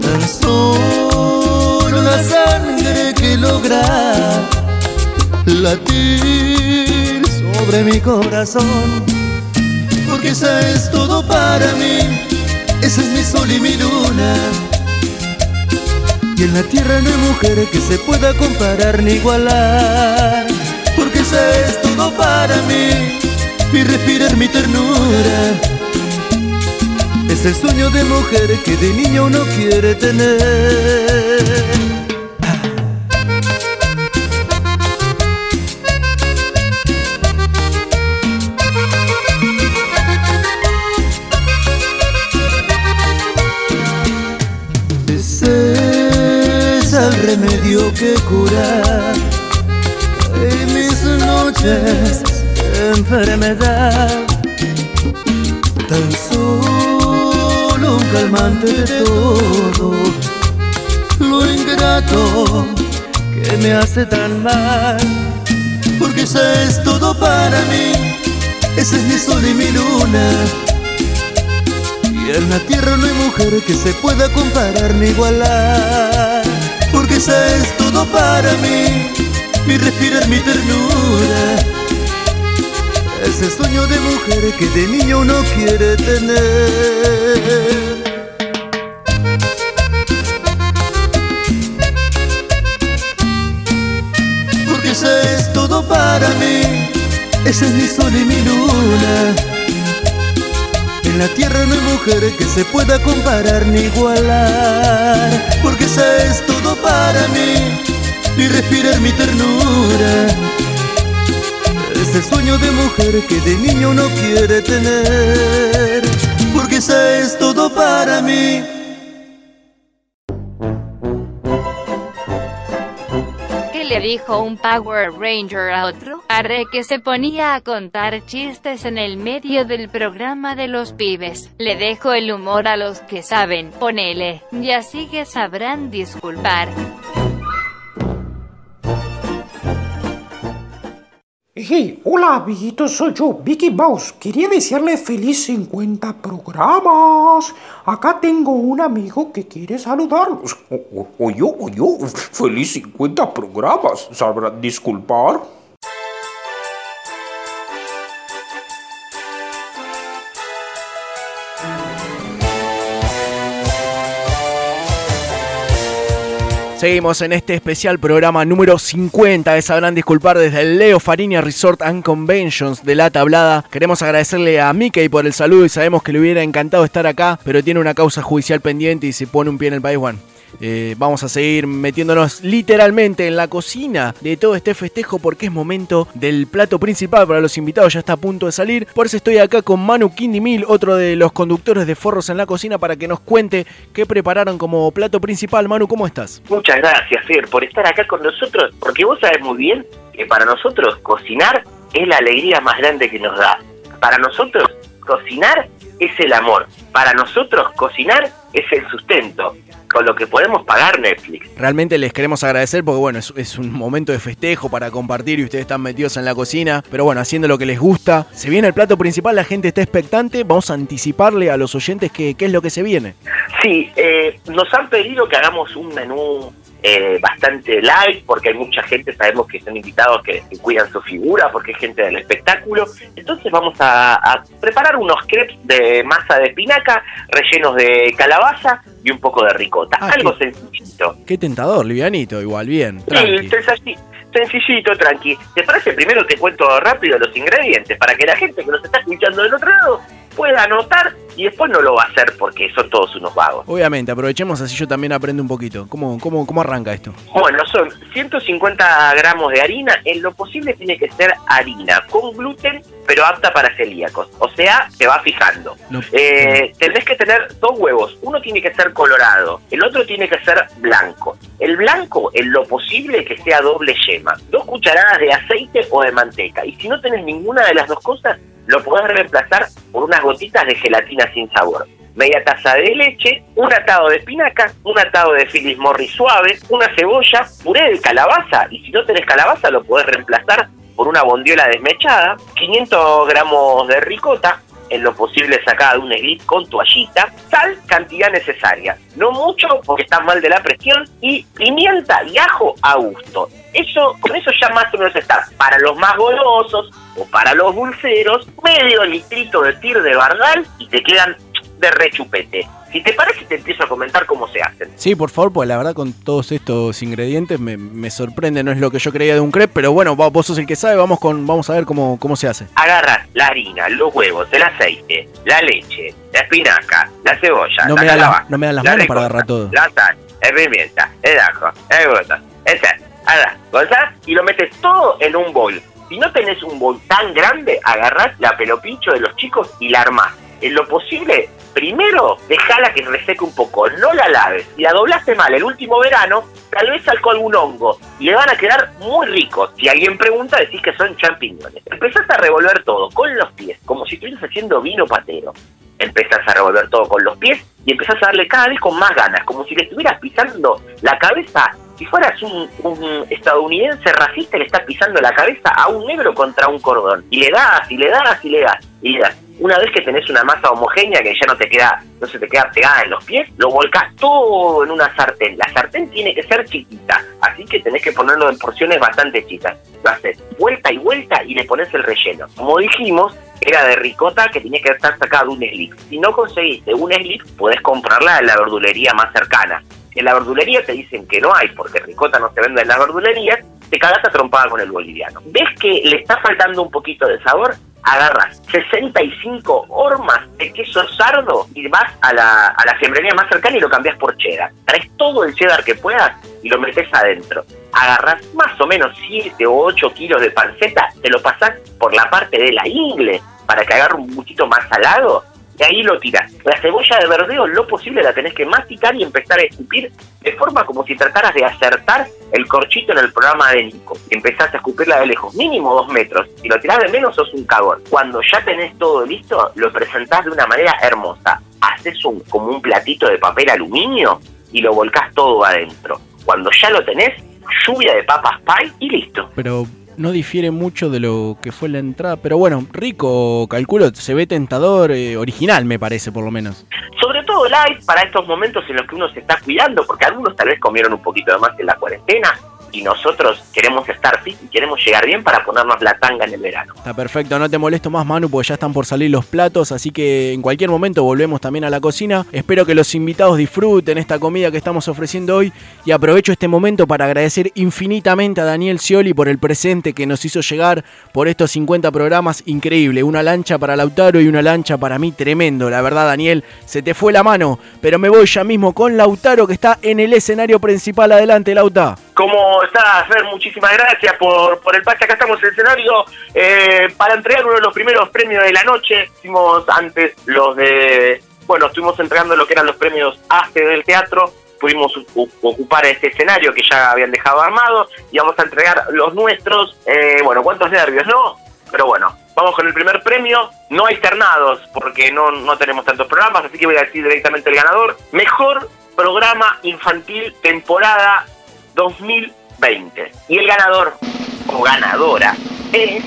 Tan solo la sangre que logra latir sobre mi corazón. Porque esa es todo para mí, ese es mi sol y mi luna. Y en la tierra no hay mujer que se pueda comparar ni igualar. Porque esa es todo para mí, mi respirar, mi ternura. Es el sueño de mujer que de niño no quiere tener remedio que cura en mis noches enfermedad. Tan solo calmante de todo lo ingrato que me hace tan mal. Porque esa es todo para mí, ese es mi sol y mi luna. Y en la tierra no hay mujer que se pueda comparar ni igualar. Porque esa es todo para mí, mi respirar, mi ternura. Ese sueño de mujer que de niño uno quiere tener. Para es mi sol y mi luna. En la tierra no hay mujer que se pueda comparar ni igualar, porque esa es todo para mí, mi respirar, mi ternura. Es el sueño de mujer que de niño uno quiere tener, porque esa es todo para mí. Le dijo un Power Ranger a otro? Arre que se ponía a contar chistes en el medio del programa de los pibes. Le dejo el humor a los que saben, ponele, y así que sabrán disculpar. Hey, hola amiguitos, soy yo, Vicky Mouse. Quería desearle feliz 50 programas. Acá tengo un amigo que quiere saludarlos. O, o- o yo, o yo, feliz 50 programas. ¿Sabrán disculpar? Seguimos en este especial programa número 50 de Sabrán Disculpar desde el Leo Fariña Resort and Conventions de La Tablada. Queremos agradecerle a Mickey por el saludo y sabemos que le hubiera encantado estar acá, pero tiene una causa judicial pendiente y se pone un pie en el país. Eh, vamos a seguir metiéndonos literalmente en la cocina de todo este festejo porque es momento del plato principal para los invitados, ya está a punto de salir. Por eso estoy acá con Manu Kindimil, otro de los conductores de Forros en la Cocina, para que nos cuente qué prepararon como plato principal. Manu, ¿cómo estás? Muchas gracias, Fer, por estar acá con nosotros, porque vos sabés muy bien que para nosotros cocinar es la alegría más grande que nos da. Para nosotros cocinar es el amor. Para nosotros cocinar es el sustento, con lo que podemos pagar Netflix. Realmente les queremos agradecer porque bueno, es, es un momento de festejo para compartir y ustedes están metidos en la cocina, pero bueno, haciendo lo que les gusta. Se viene el plato principal, la gente está expectante, vamos a anticiparle a los oyentes qué, qué es lo que se viene. Sí, eh, nos han pedido que hagamos un menú eh, bastante light, porque hay mucha gente, sabemos que son invitados que, que cuidan su figura, porque es gente del espectáculo. Entonces vamos a, a preparar unos crepes de masa de espinaca, rellenos de calabaza y un poco de ricota. Ah, Algo sencillito. Qué tentador, livianito, igual, bien. Sí, tranqui. sensaci- sencillito, tranqui. ¿Te parece? Primero te cuento rápido los ingredientes para que la gente que nos está escuchando del otro lado pueda anotar y después no lo va a hacer porque son todos unos vagos. Obviamente, aprovechemos así yo también aprendo un poquito. ¿Cómo, cómo, cómo arranca esto? Bueno, son 150 gramos de harina. En lo posible tiene que ser harina con gluten, pero apta para celíacos. O sea, se va fijando. No- Eh, tendrés que tener dos huevos. Uno tiene que ser colorado, el otro tiene que ser blanco. El blanco, en lo posible, que sea doble yema. Dos cucharadas de aceite o de manteca. Y si no tenés ninguna de las dos cosas, lo podés reemplazar por unas gotitas de gelatina sin sabor. Media taza de leche, un atado de espinaca, un atado de Phyllis Morris suave, una cebolla, puré de calabaza. Y si no tenés calabaza, lo podés reemplazar por una bondiola desmechada, 500 gramos de ricota, en lo posible sacada de un slip con toallita, sal, cantidad necesaria, no mucho porque estás mal de la presión, y pimienta y ajo a gusto. Eso, con eso ya más o menos está. Para los más golosos o para los dulceros, medio litrito de tir de bardal y te quedan de rechupete. Si te parece, te empiezo a comentar cómo se hacen. Sí, por favor, pues la verdad con todos estos ingredientes me, me sorprende, no es lo que yo creía de un crepe, pero bueno, vos sos el que sabe, vamos con vamos a ver cómo, cómo se hace. Agarras la harina, los huevos, el aceite, la leche, la espinaca, la cebolla, No la me, da calabaza, las, no me da las la manos para agarrar todo. la sal, el pimienta, el ajo, el botón, el sal. Bolsás y lo metes todo en un bol. Si no tenés un bol tan grande, agarrás la pelopincho de los chicos y la armás. En lo posible, primero dejala que reseque un poco, no la laves. Si la doblaste mal el último verano, tal vez salcó algún hongo y le van a quedar muy ricos. Si alguien pregunta, decís que son champiñones. Empezás a revolver todo con los pies, como si estuvieras haciendo vino patero. Empezás a revolver todo con los pies y empezás a darle cada vez con más ganas, como si le estuvieras pisando la cabeza. Si fueras un, un estadounidense racista, le estás pisando la cabeza a un negro contra un cordón. Y le das, y le das, y le das, y le das. Una vez que tenés una masa homogénea que ya no te queda, no se te queda pegada en los pies, lo volcás todo en una sartén. La sartén tiene que ser chiquita, así que tenés que ponerlo en porciones bastante chicas. Lo haces vuelta y vuelta y le pones el relleno. Como dijimos, era de ricota que tenía que estar sacada de un slip. Si no conseguiste un slip, podés comprarla en la verdulería más cercana. En la verdulería te dicen que no hay, porque ricota no se vende en la verdulería, te cagas a trompada con el boliviano. ¿Ves que le está faltando un poquito de sabor? Agarras 65 hormas de queso sardo y vas a la, a la fiambrería más cercana y lo cambias por cheddar. Traes todo el cheddar que puedas y lo metes adentro. Agarras más o menos 7 o 8 kilos de panceta, te lo pasás por la parte de la ingle para que agarre un poquito más salado y ahí lo tiras. La cebolla de verdeo, lo posible, la tenés que masticar y empezar a escupir de forma como si trataras de acertar el corchito en el programa de Nico. Empezás a escupirla de lejos, mínimo dos metros. Si lo tirás de menos, sos un cagón. Cuando ya tenés todo listo, lo presentás de una manera hermosa. Haces un, como un platito de papel aluminio y lo volcás todo adentro. Cuando ya lo tenés, lluvia de papas pie y listo. Pero no difiere mucho de lo que fue la entrada. Pero bueno, rico, calculo, se ve tentador, eh, original me parece por lo menos. Sobre todo light para estos momentos en los que uno se está cuidando, porque algunos tal vez comieron un poquito de más en la cuarentena y nosotros queremos estar fit y queremos llegar bien para ponernos la tanga en el verano. Está perfecto, no te molesto más Manu porque ya están por salir los platos, así que en cualquier momento volvemos también a la cocina. Espero que los invitados disfruten esta comida que estamos ofreciendo hoy y aprovecho este momento para agradecer infinitamente a Daniel Scioli por el presente que nos hizo llegar por estos 50 programas, increíble, una lancha para Lautaro y una lancha para mí, tremendo, la verdad Daniel, se te fue la mano, pero me voy ya mismo con Lautaro que está en el escenario principal, adelante Lauta. ¿Cómo estás, Fer? Muchísimas gracias por, por el pase. Acá estamos en el escenario eh, para entregar uno de los primeros premios de la noche. Hicimos antes los de... Bueno, estuvimos entregando lo que eran los premios ACE del teatro. Pudimos ocupar este escenario que ya habían dejado armado y vamos a entregar los nuestros. Eh, bueno, cuántos nervios, ¿no? Pero bueno, vamos con el primer premio. No hay ternados porque no, no tenemos tantos programas, así que voy a decir directamente el ganador. Mejor programa infantil temporada 2020. Y el ganador o ganadora es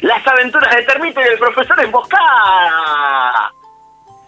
Las aventuras de Termito y el profesor Emboscada.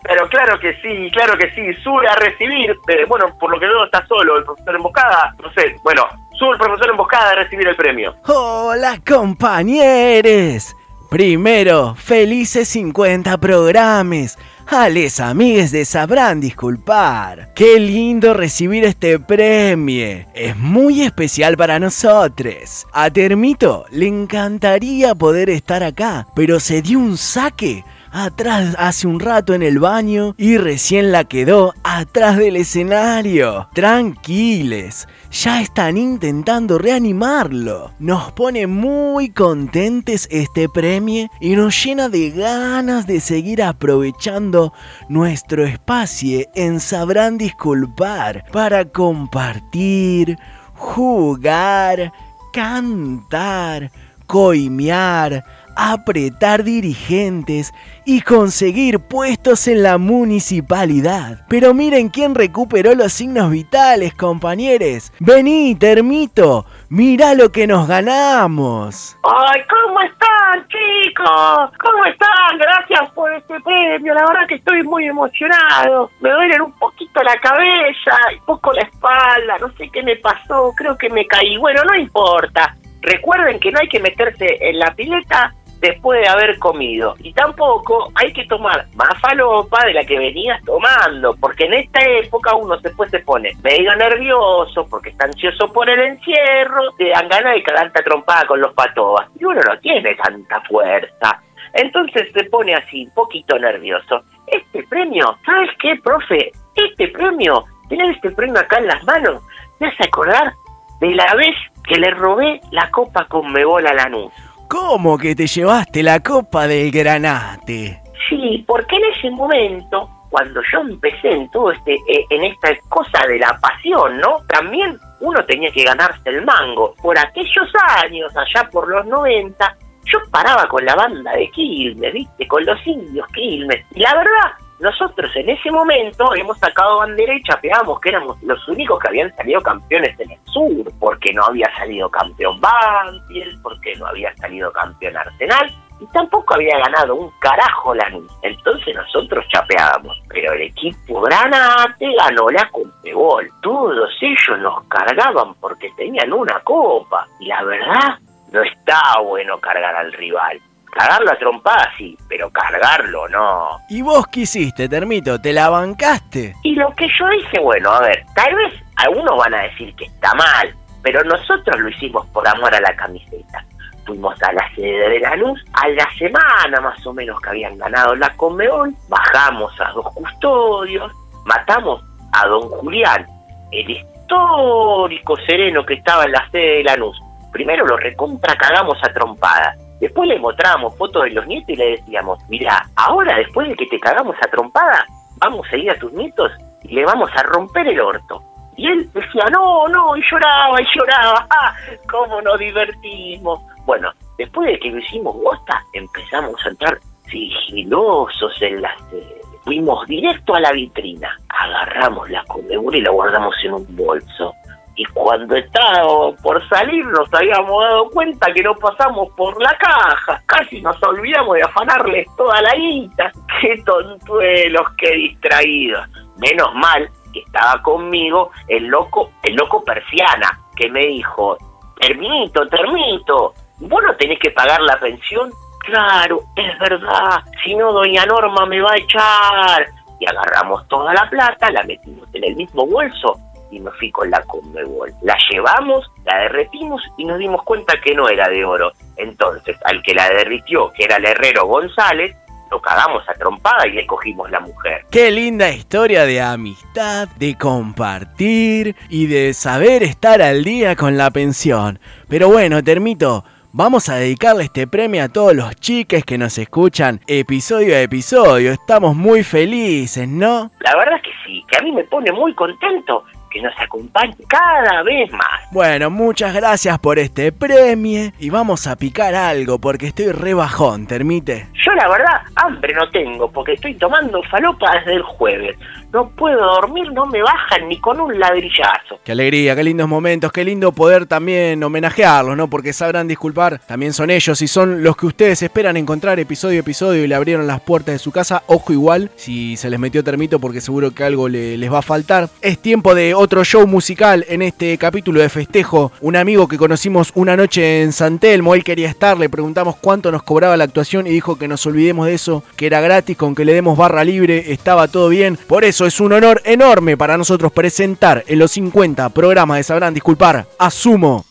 Pero claro que sí, claro que sí, sube a recibir, eh, bueno, por lo que veo está solo el profesor Emboscada, no sé, bueno, sube el profesor Emboscada a recibir el premio. Hola compañeros. Primero, felices 50 programas. A les amigues de sabrán disculpar. Qué lindo recibir este premio. Es muy especial para nosotros. A Termito le encantaría poder estar acá, pero se dio un saque atrás hace un rato en el baño y recién la quedó atrás del escenario. Tranquiles, ya están intentando reanimarlo. Nos pone muy contentes este premio y nos llena de ganas de seguir aprovechando nuestro espacio en Sabrán Disculpar para compartir, jugar, cantar, coimear, apretar dirigentes y conseguir puestos en la municipalidad. Pero miren quién recuperó los signos vitales, compañeros. Vení, termito, mira lo que nos ganamos. ¡Ay, cómo están, chicos! ¿Cómo están? Gracias por este premio. La verdad que estoy muy emocionado. Me duelen un poquito la cabeza y poco la espalda. No sé qué me pasó. Creo que me caí. Bueno, no importa. Recuerden que no hay que meterse en la pileta después de haber comido. Y tampoco hay que tomar más falopa de la que venías tomando, porque en esta época uno después se pone medio nervioso, porque está ansioso por el encierro, te dan ganas de cagarte trompada con los patobas. Y uno no tiene tanta fuerza. Entonces se pone así, un poquito nervioso. Este premio, ¿sabes qué, profe? Este premio, tener este premio acá en las manos, me hace acordar de la vez que le robé la copa con Mebol a Lanús. ¿Cómo que te llevaste la copa del granate? Sí, porque en ese momento, cuando yo empecé en todo este, eh, en esta cosa de la pasión, ¿no? También uno tenía que ganarse el mango. Por aquellos años, allá por los 90, yo paraba con la banda de Quilmes, ¿viste? Con los indios Quilmes. Y la verdad, nosotros en ese momento hemos sacado bandera y chapeamos que éramos los únicos que habían salido campeones en el sur, porque no había salido campeón Banfield, porque no había salido campeón Arsenal, y tampoco había ganado un carajo Lanús. Entonces nosotros chapeábamos, pero el equipo Granate ganó la Conmebol. Todos ellos nos cargaban porque tenían una copa, y la verdad, no está bueno cargar al rival. Cagarlo a trompadas sí, pero cargarlo no. ¿Y vos qué hiciste, Termito? ¿Te la bancaste? Y lo que yo hice, bueno, a ver, tal vez algunos van a decir que está mal, pero nosotros lo hicimos por amor a la camiseta. Fuimos a la sede de la luz, a la semana más o menos que habían ganado la Conmebol, bajamos a dos custodios, matamos a don Julián, el histórico sereno que estaba en la sede de la luz. Primero lo recontra cagamos a trompadas. Después le mostrábamos fotos de los nietos y le decíamos, mira, ahora después de que te cagamos a trompada, vamos a ir a tus nietos y le vamos a romper el orto. Y él decía, no, no, y lloraba, y lloraba, ¡ah! ¿Cómo nos divertimos? Bueno, después de que lo hicimos bosta, empezamos a entrar sigilosos en la sede. Fuimos directo a la vitrina, agarramos la comedura y la guardamos en un bolso. Y cuando estábamos por salir nos habíamos dado cuenta que no pasamos por la caja. Casi nos olvidamos de afanarles toda la guita. Qué tontuelos, qué distraídos. Menos mal que estaba conmigo el loco, el loco persiana, que me dijo, Termito, Termito, ¿vos no tenés que pagar la pensión? Claro, es verdad, si no doña Norma me va a echar. Y agarramos toda la plata, la metimos en el mismo bolso y me fui con la Conmebol. La llevamos, la derretimos y nos dimos cuenta que no era de oro. Entonces, al que la derritió, que era el herrero González, lo cagamos a trompada y le cogimos la mujer. Qué linda historia de amistad, de compartir y de saber estar al día con la pensión. Pero bueno, Termito, Vamos a dedicarle este premio a todos los chiques que nos escuchan episodio a episodio. Estamos muy felices, ¿no? La verdad es que sí, que a mí me pone muy contento que nos acompañe cada vez más. Bueno, muchas gracias por este premio y vamos a picar algo porque estoy re bajón, ¿termite? Yo la verdad hambre no tengo porque estoy tomando falopa desde el jueves. No puedo dormir, no me bajan ni con un ladrillazo. Qué alegría, qué lindos momentos, qué lindo poder también homenajearlos, ¿no? Porque sabrán disculpar, también son ellos y son los que ustedes esperan encontrar episodio a episodio y le abrieron las puertas de su casa. Ojo igual si se les metió termito porque seguro que algo le- les va a faltar. Es tiempo de otro show musical en este capítulo de festejo. Un amigo que conocimos una noche en San Telmo, él quería estar, le preguntamos cuánto nos cobraba la actuación y dijo que nos olvidemos de eso, que era gratis, con que le demos barra libre, estaba todo bien. Por eso es un honor enorme para nosotros presentar en los 50 programas de Sabrán Disculpar a Sumo.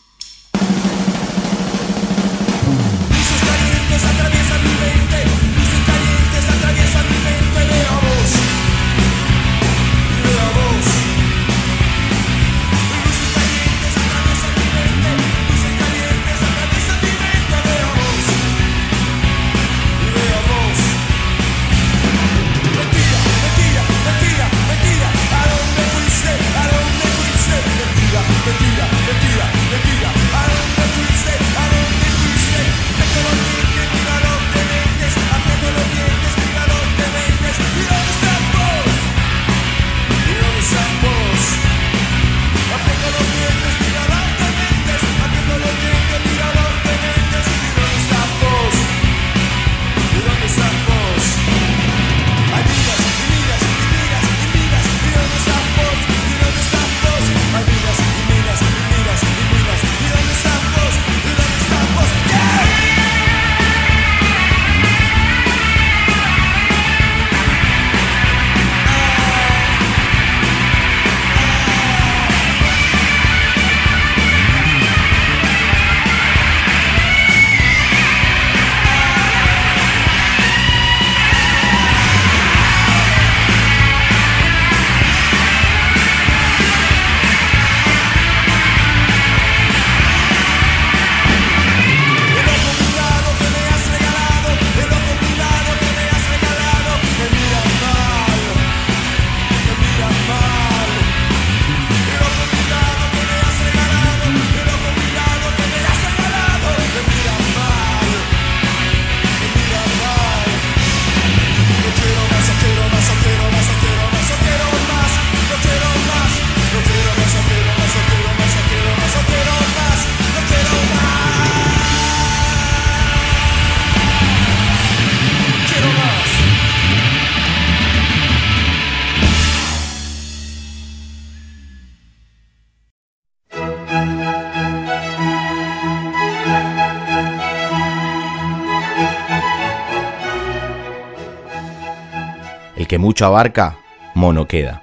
Mucho abarca, mono queda.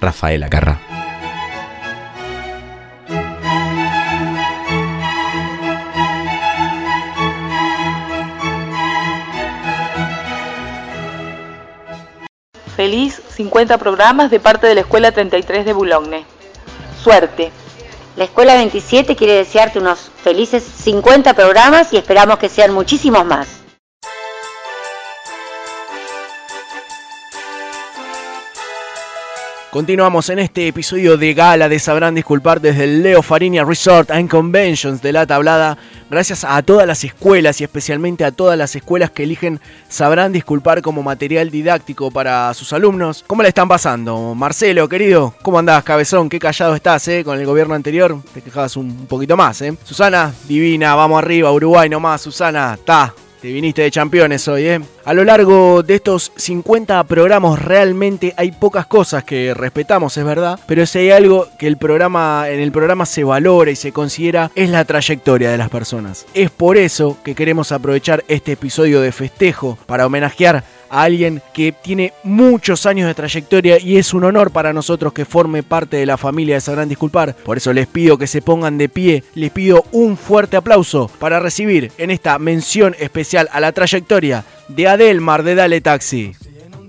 Rafael Acarra. Feliz 50 programas de parte de la Escuela 33 de Boulogne. Suerte. La Escuela 27 quiere desearte unos felices 50 programas y esperamos que sean muchísimos más. Continuamos en este episodio de gala de Sabrán Disculpar desde el Leo Farinia Resort and Conventions de la tablada. Gracias a todas las escuelas y especialmente a todas las escuelas que eligen Sabrán Disculpar como material didáctico para sus alumnos. ¿Cómo le están pasando? Marcelo, querido, ¿cómo andás, cabezón? Qué callado estás, ¿eh? Con el gobierno anterior te quejabas un poquito más, ¿eh? Susana, divina, vamos arriba, Uruguay nomás, Susana, ta, te viniste de campeones hoy, ¿eh? A lo largo de estos 50 programas realmente hay pocas cosas que respetamos, es verdad, pero si hay algo que el programa, en el programa se valora y se considera es la trayectoria de las personas. Es por eso que queremos aprovechar este episodio de festejo para homenajear a alguien que tiene muchos años de trayectoria y es un honor para nosotros que forme parte de la familia de Sabrán Disculpar. Por eso les pido que se pongan de pie, les pido un fuerte aplauso para recibir en esta mención especial a la trayectoria de Adelmar de Dale Taxi.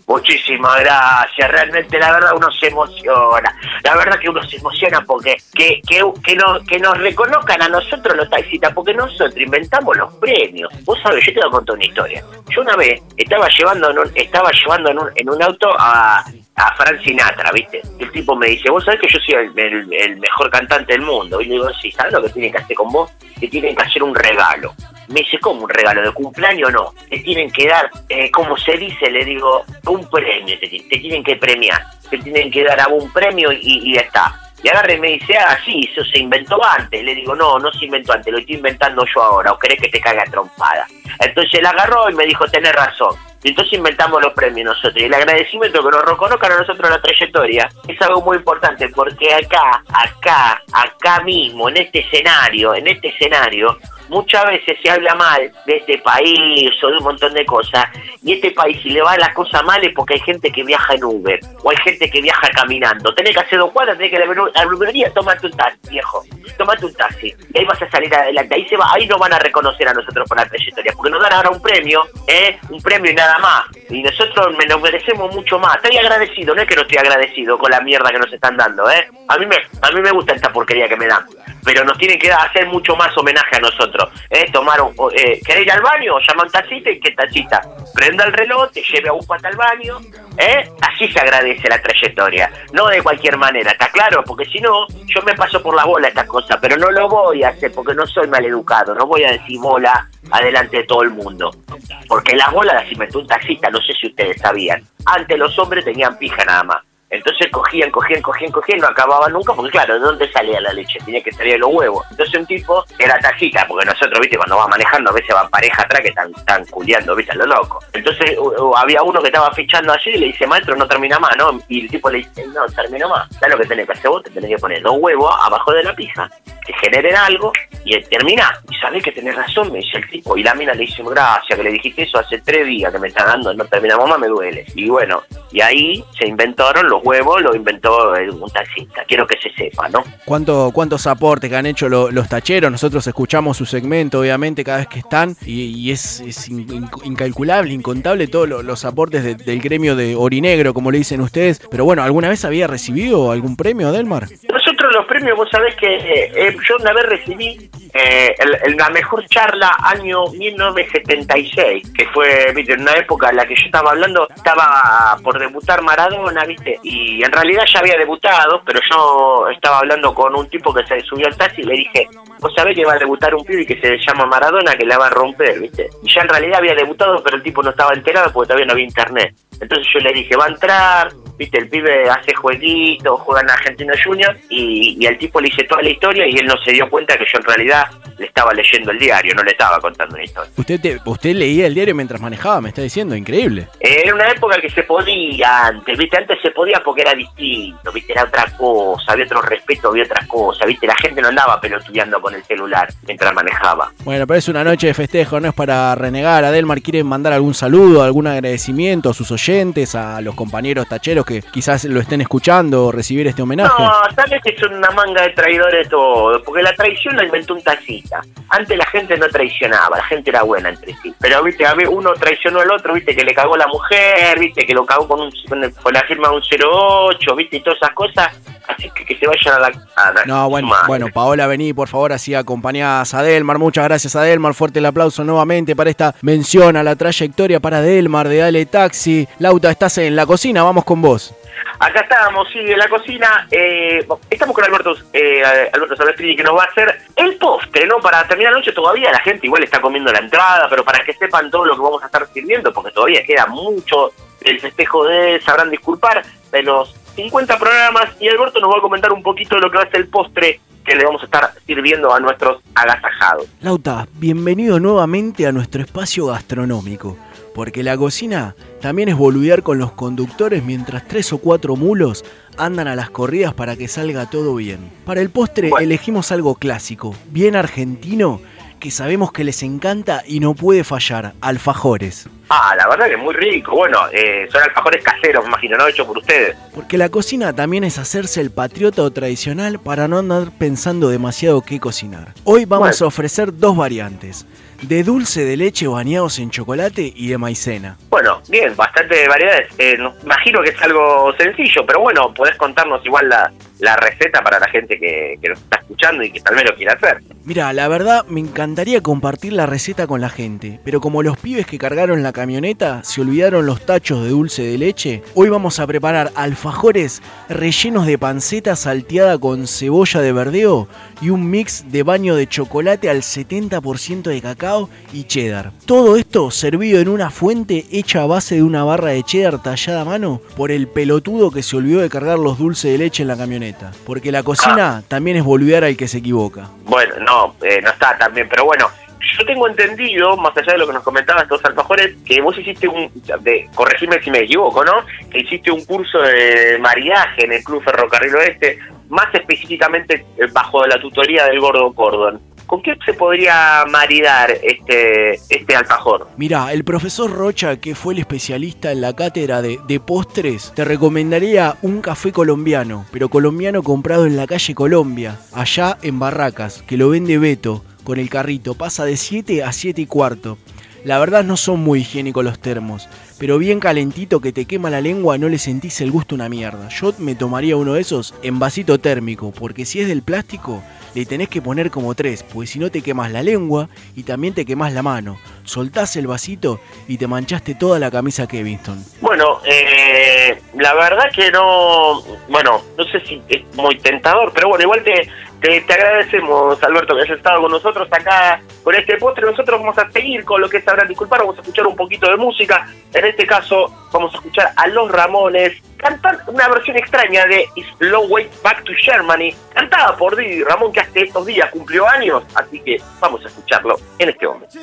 Muchísimas gracias, realmente la verdad uno se emociona, la verdad que uno se emociona porque que, que, que, nos, que nos reconozcan a nosotros los taxistas, porque nosotros inventamos los premios. Vos sabés, yo te voy a contar una historia. Yo una vez estaba llevando en un, estaba llevando en un, en un auto a, a Frank Sinatra, ¿viste? El tipo me dice, vos sabés que yo soy el, el- el mejor cantante del mundo. Y le digo, sí, ¿sabes lo que tienen que hacer con vos? Te tienen que hacer un regalo. Me dice, ¿cómo un regalo? ¿De cumpleaños no? Te tienen que dar, eh, como se dice, le digo, un premio. Te, te tienen que premiar. Te tienen que dar a un premio y, y ya está. Y agarra y me dice, ah, sí, eso se inventó antes. Le digo, no, no se inventó antes, lo estoy inventando yo ahora. ¿O querés que te caiga trompada? Entonces él agarró y me dijo, tenés razón. Y entonces inventamos los premios nosotros. Y el agradecimiento que nos reconozcan a nosotros la trayectoria es algo muy importante porque acá, acá, acá mismo, en este escenario, en este escenario, muchas veces se habla mal de este país o de un montón de cosas. Y este país, si le va la cosa mal, es porque hay gente que viaja en Uber o hay gente que viaja caminando. Tenés que hacer dos cuadras, tenés que ir a la librería, tomate un taxi, viejo. Tomate un taxi. Y ahí vas a salir adelante. Ahí se va, ahí nos van a reconocer a nosotros por la trayectoria. Porque nos dan ahora un premio, ¿eh? Un premio y nada más. Y nosotros nos merecemos mucho más. Estoy agradecido, no es que no estoy agradecido con la mierda que nos están dando, ¿eh? A mí me, a mí me gusta esta porquería que me dan. Pero nos tienen que hacer mucho más homenaje a nosotros. ¿Eh? Tomar un, eh, ¿Querés ir al baño? Llama un taxista y que taxista prenda el reloj, te lleve a un pata al baño. ¿eh? Así se agradece la trayectoria. No de cualquier manera, ¿está claro? Porque si no, yo me paso por la bola estas cosas. Pero no lo voy a hacer porque no soy maleducado. No voy a decir bola adelante de todo el mundo. Porque las bolas las inventó un taxista, no sé si ustedes sabían. Antes los hombres tenían pija nada más. Entonces cogían, cogían, cogían, cogían, no acababan nunca, porque claro, ¿de dónde salía la leche? Tenía que salir de los huevos. Entonces un tipo era taxista, porque nosotros, viste, cuando va manejando, a veces van pareja atrás que están, están culiando, viste, a lo loco. Entonces había uno que estaba fichando allí y le dice, maestro, no termina más, ¿no? Y el tipo le dice, no, termino más. ¿Sabes lo que tenés que hacer vos? Te tenés que poner dos huevos abajo de la pija, que generen algo, y termina. Y sabés que tenés razón, me dice el tipo. Y la mina le dice, gracias, que le dijiste eso hace tres días que me está dando, no terminamos más, me duele. Y bueno, y ahí se inventaron los huevos, lo inventó un taxista. Quiero que se sepa, ¿no? ¿Cuánto, ¿Cuántos aportes que han hecho lo- los tacheros? Nosotros escuchamos su segmento, obviamente, cada vez que están, y, y es, es in- in- incalculable, incontable todos lo- los aportes de- del gremio de Orinegro, como le dicen ustedes. Pero bueno, ¿alguna vez había recibido algún premio, Delmar? Los premios, vos sabés que eh, eh, yo una vez recibí eh, el- la mejor charla año 1976, que fue, viste, en una época en la que yo estaba hablando, estaba por debutar Maradona, viste, y en realidad ya había debutado, pero yo estaba hablando con un tipo que se subió al taxi y le dije, vos sabés que va a debutar un pibe que se llama Maradona, que la va a romper, viste, y ya en realidad había debutado, pero el tipo no estaba enterado porque todavía no había internet. Entonces yo le dije, va a entrar, viste, el pibe hace jueguitos, juega en Argentino Junior y, y el tipo le hice toda la historia y él no se dio cuenta que yo en realidad le estaba leyendo el diario, no le estaba contando una historia. Usted, te- usted leía el diario mientras manejaba, me está diciendo, increíble. Era una época que se podía antes, viste, antes se podía porque era distinto, viste, era otra cosa, había otro respeto, había otra cosa, viste, la gente no andaba pelotudeando con el celular mientras manejaba. Bueno, pero es una noche de festejo, no es para renegar. Adelmar quiere mandar algún saludo, algún agradecimiento a sus oyentes, a los compañeros tacheros que quizás lo estén escuchando o recibir este homenaje. No, sabes que son una manga de traidores todo, porque la traición la inventó un taxista. Antes la gente no traicionaba, la gente era buena entre sí. Pero viste, a ver, uno traicionó al otro, viste, que le cagó la mujer, viste, que lo cagó con, un, con, el- con la firma de un 08, viste, y todas esas cosas. Así que que se vayan a la... a la- No, bueno, madre. bueno, Paola, vení, por favor, así acompañás a Delmar. Muchas gracias a Delmar. Fuerte el aplauso nuevamente para esta mención a la trayectoria para Delmar de Dale Taxi. Lauta, estás en la cocina, vamos con vos. Acá estamos, sí, en la cocina. eh, estamos con Alberto, eh, Alberto Salvestrini, que nos va a hacer el postre, ¿no? Para terminar la noche todavía la gente igual está comiendo la entrada, pero para que sepan todo lo que vamos a estar sirviendo, porque todavía queda mucho del festejo de, sabrán disculpar, de los 50 programas, y Alberto nos va a comentar un poquito de lo que va a ser el postre que le vamos a estar sirviendo a nuestros agasajados. Lauta, bienvenido nuevamente a nuestro espacio gastronómico. Porque la cocina también es boludear con los conductores mientras tres o cuatro mulos andan a las corridas para que salga todo bien. Para el postre elegimos algo clásico, bien argentino, que sabemos que les encanta y no puede fallar, alfajores. Ah, la verdad que es muy rico. Bueno, eh, son alfajores caseros, me imagino, ¿no? Hechos por ustedes. Porque la cocina también es hacerse el patriota o tradicional para no andar pensando demasiado qué cocinar. Hoy vamos a ofrecer dos variantes, de dulce de leche bañados en chocolate y de maicena. Bueno, bien, bastante variedades. Eh, no- imagino que es algo sencillo, pero bueno, podés contarnos igual la, la receta para la gente que, nos está escuchando y que tal vez lo quiera hacer. Mira, la verdad me encantaría compartir la receta con la gente, pero como los pibes que cargaron la camioneta se olvidaron los tachos de dulce de leche, hoy vamos a preparar alfajores rellenos de panceta salteada con cebolla de verdeo y un mix de baño de chocolate al 70% de cacao y cheddar. Todo esto servido en una fuente hecha a base de una barra de cheddar tallada a mano por el pelotudo que se olvidó de cargar los dulces de leche en la camioneta. Porque la cocina también es boludear al que se equivoca. Bueno, no, eh, no está tan bien, pero bueno, yo tengo entendido, más allá de lo que nos comentaban estos alfajores, que vos hiciste un, de, corregime si me equivoco, ¿no? Que hiciste un curso de maridaje en el Club Ferrocarril Oeste, más específicamente eh, bajo la tutoría del Gordo Cordon. ¿Con qué se podría maridar este, este alfajor? Mira, el profesor Rocha, que fue el especialista en la cátedra de, de postres, te recomendaría un café colombiano, pero colombiano comprado en la calle Colombia, allá en Barracas, que lo vende Beto, con el carrito, pasa de 7 a 7 y cuarto. La verdad no son muy higiénicos los termos, pero bien calentito que te quema la lengua no le sentís el gusto una mierda. Yo me tomaría uno de esos en vasito térmico, porque si es del plástico, le tenés que poner como tres, porque si no te quemas la lengua y también te quemas la mano. Soltás el vasito y te manchaste toda la camisa Kevinston. Bueno, eh, la verdad que no, bueno, no sé si es muy tentador, pero bueno, igual te, te, te agradecemos, Alberto, que hayas estado con nosotros acá con este postre. Nosotros vamos a seguir con lo que sabrán disculpar, vamos a escuchar un poquito de música. En este caso, vamos a escuchar a Los Ramones cantar una versión extraña de Long Way Back to Germany, cantada por Didi Ramón, que hasta estos días cumplió años, así que vamos a escucharlo en este momento.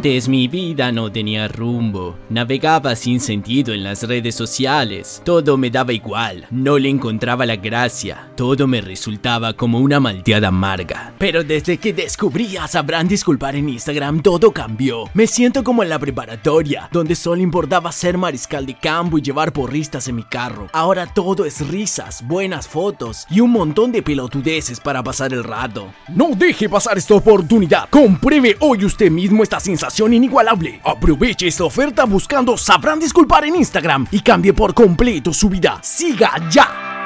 Antes mi vida no tenía rumbo. Navegaba sin sentido en las redes sociales. Todo me daba igual. No le encontraba la gracia. Todo me resultaba como una malteada amarga. Pero desde que descubrí a Sabrán Disculpar en Instagram, todo cambió. Me siento como en la preparatoria, donde solo importaba ser mariscal de campo y llevar porristas en mi carro. Ahora todo es risas, buenas fotos y un montón de pelotudeces para pasar el rato. No deje pasar esta oportunidad. Compruebe hoy usted mismo esta sensación inigualable. Aproveche esta oferta buscando Sabrán Disculpar en Instagram y cambie por completo su vida. Siga ya.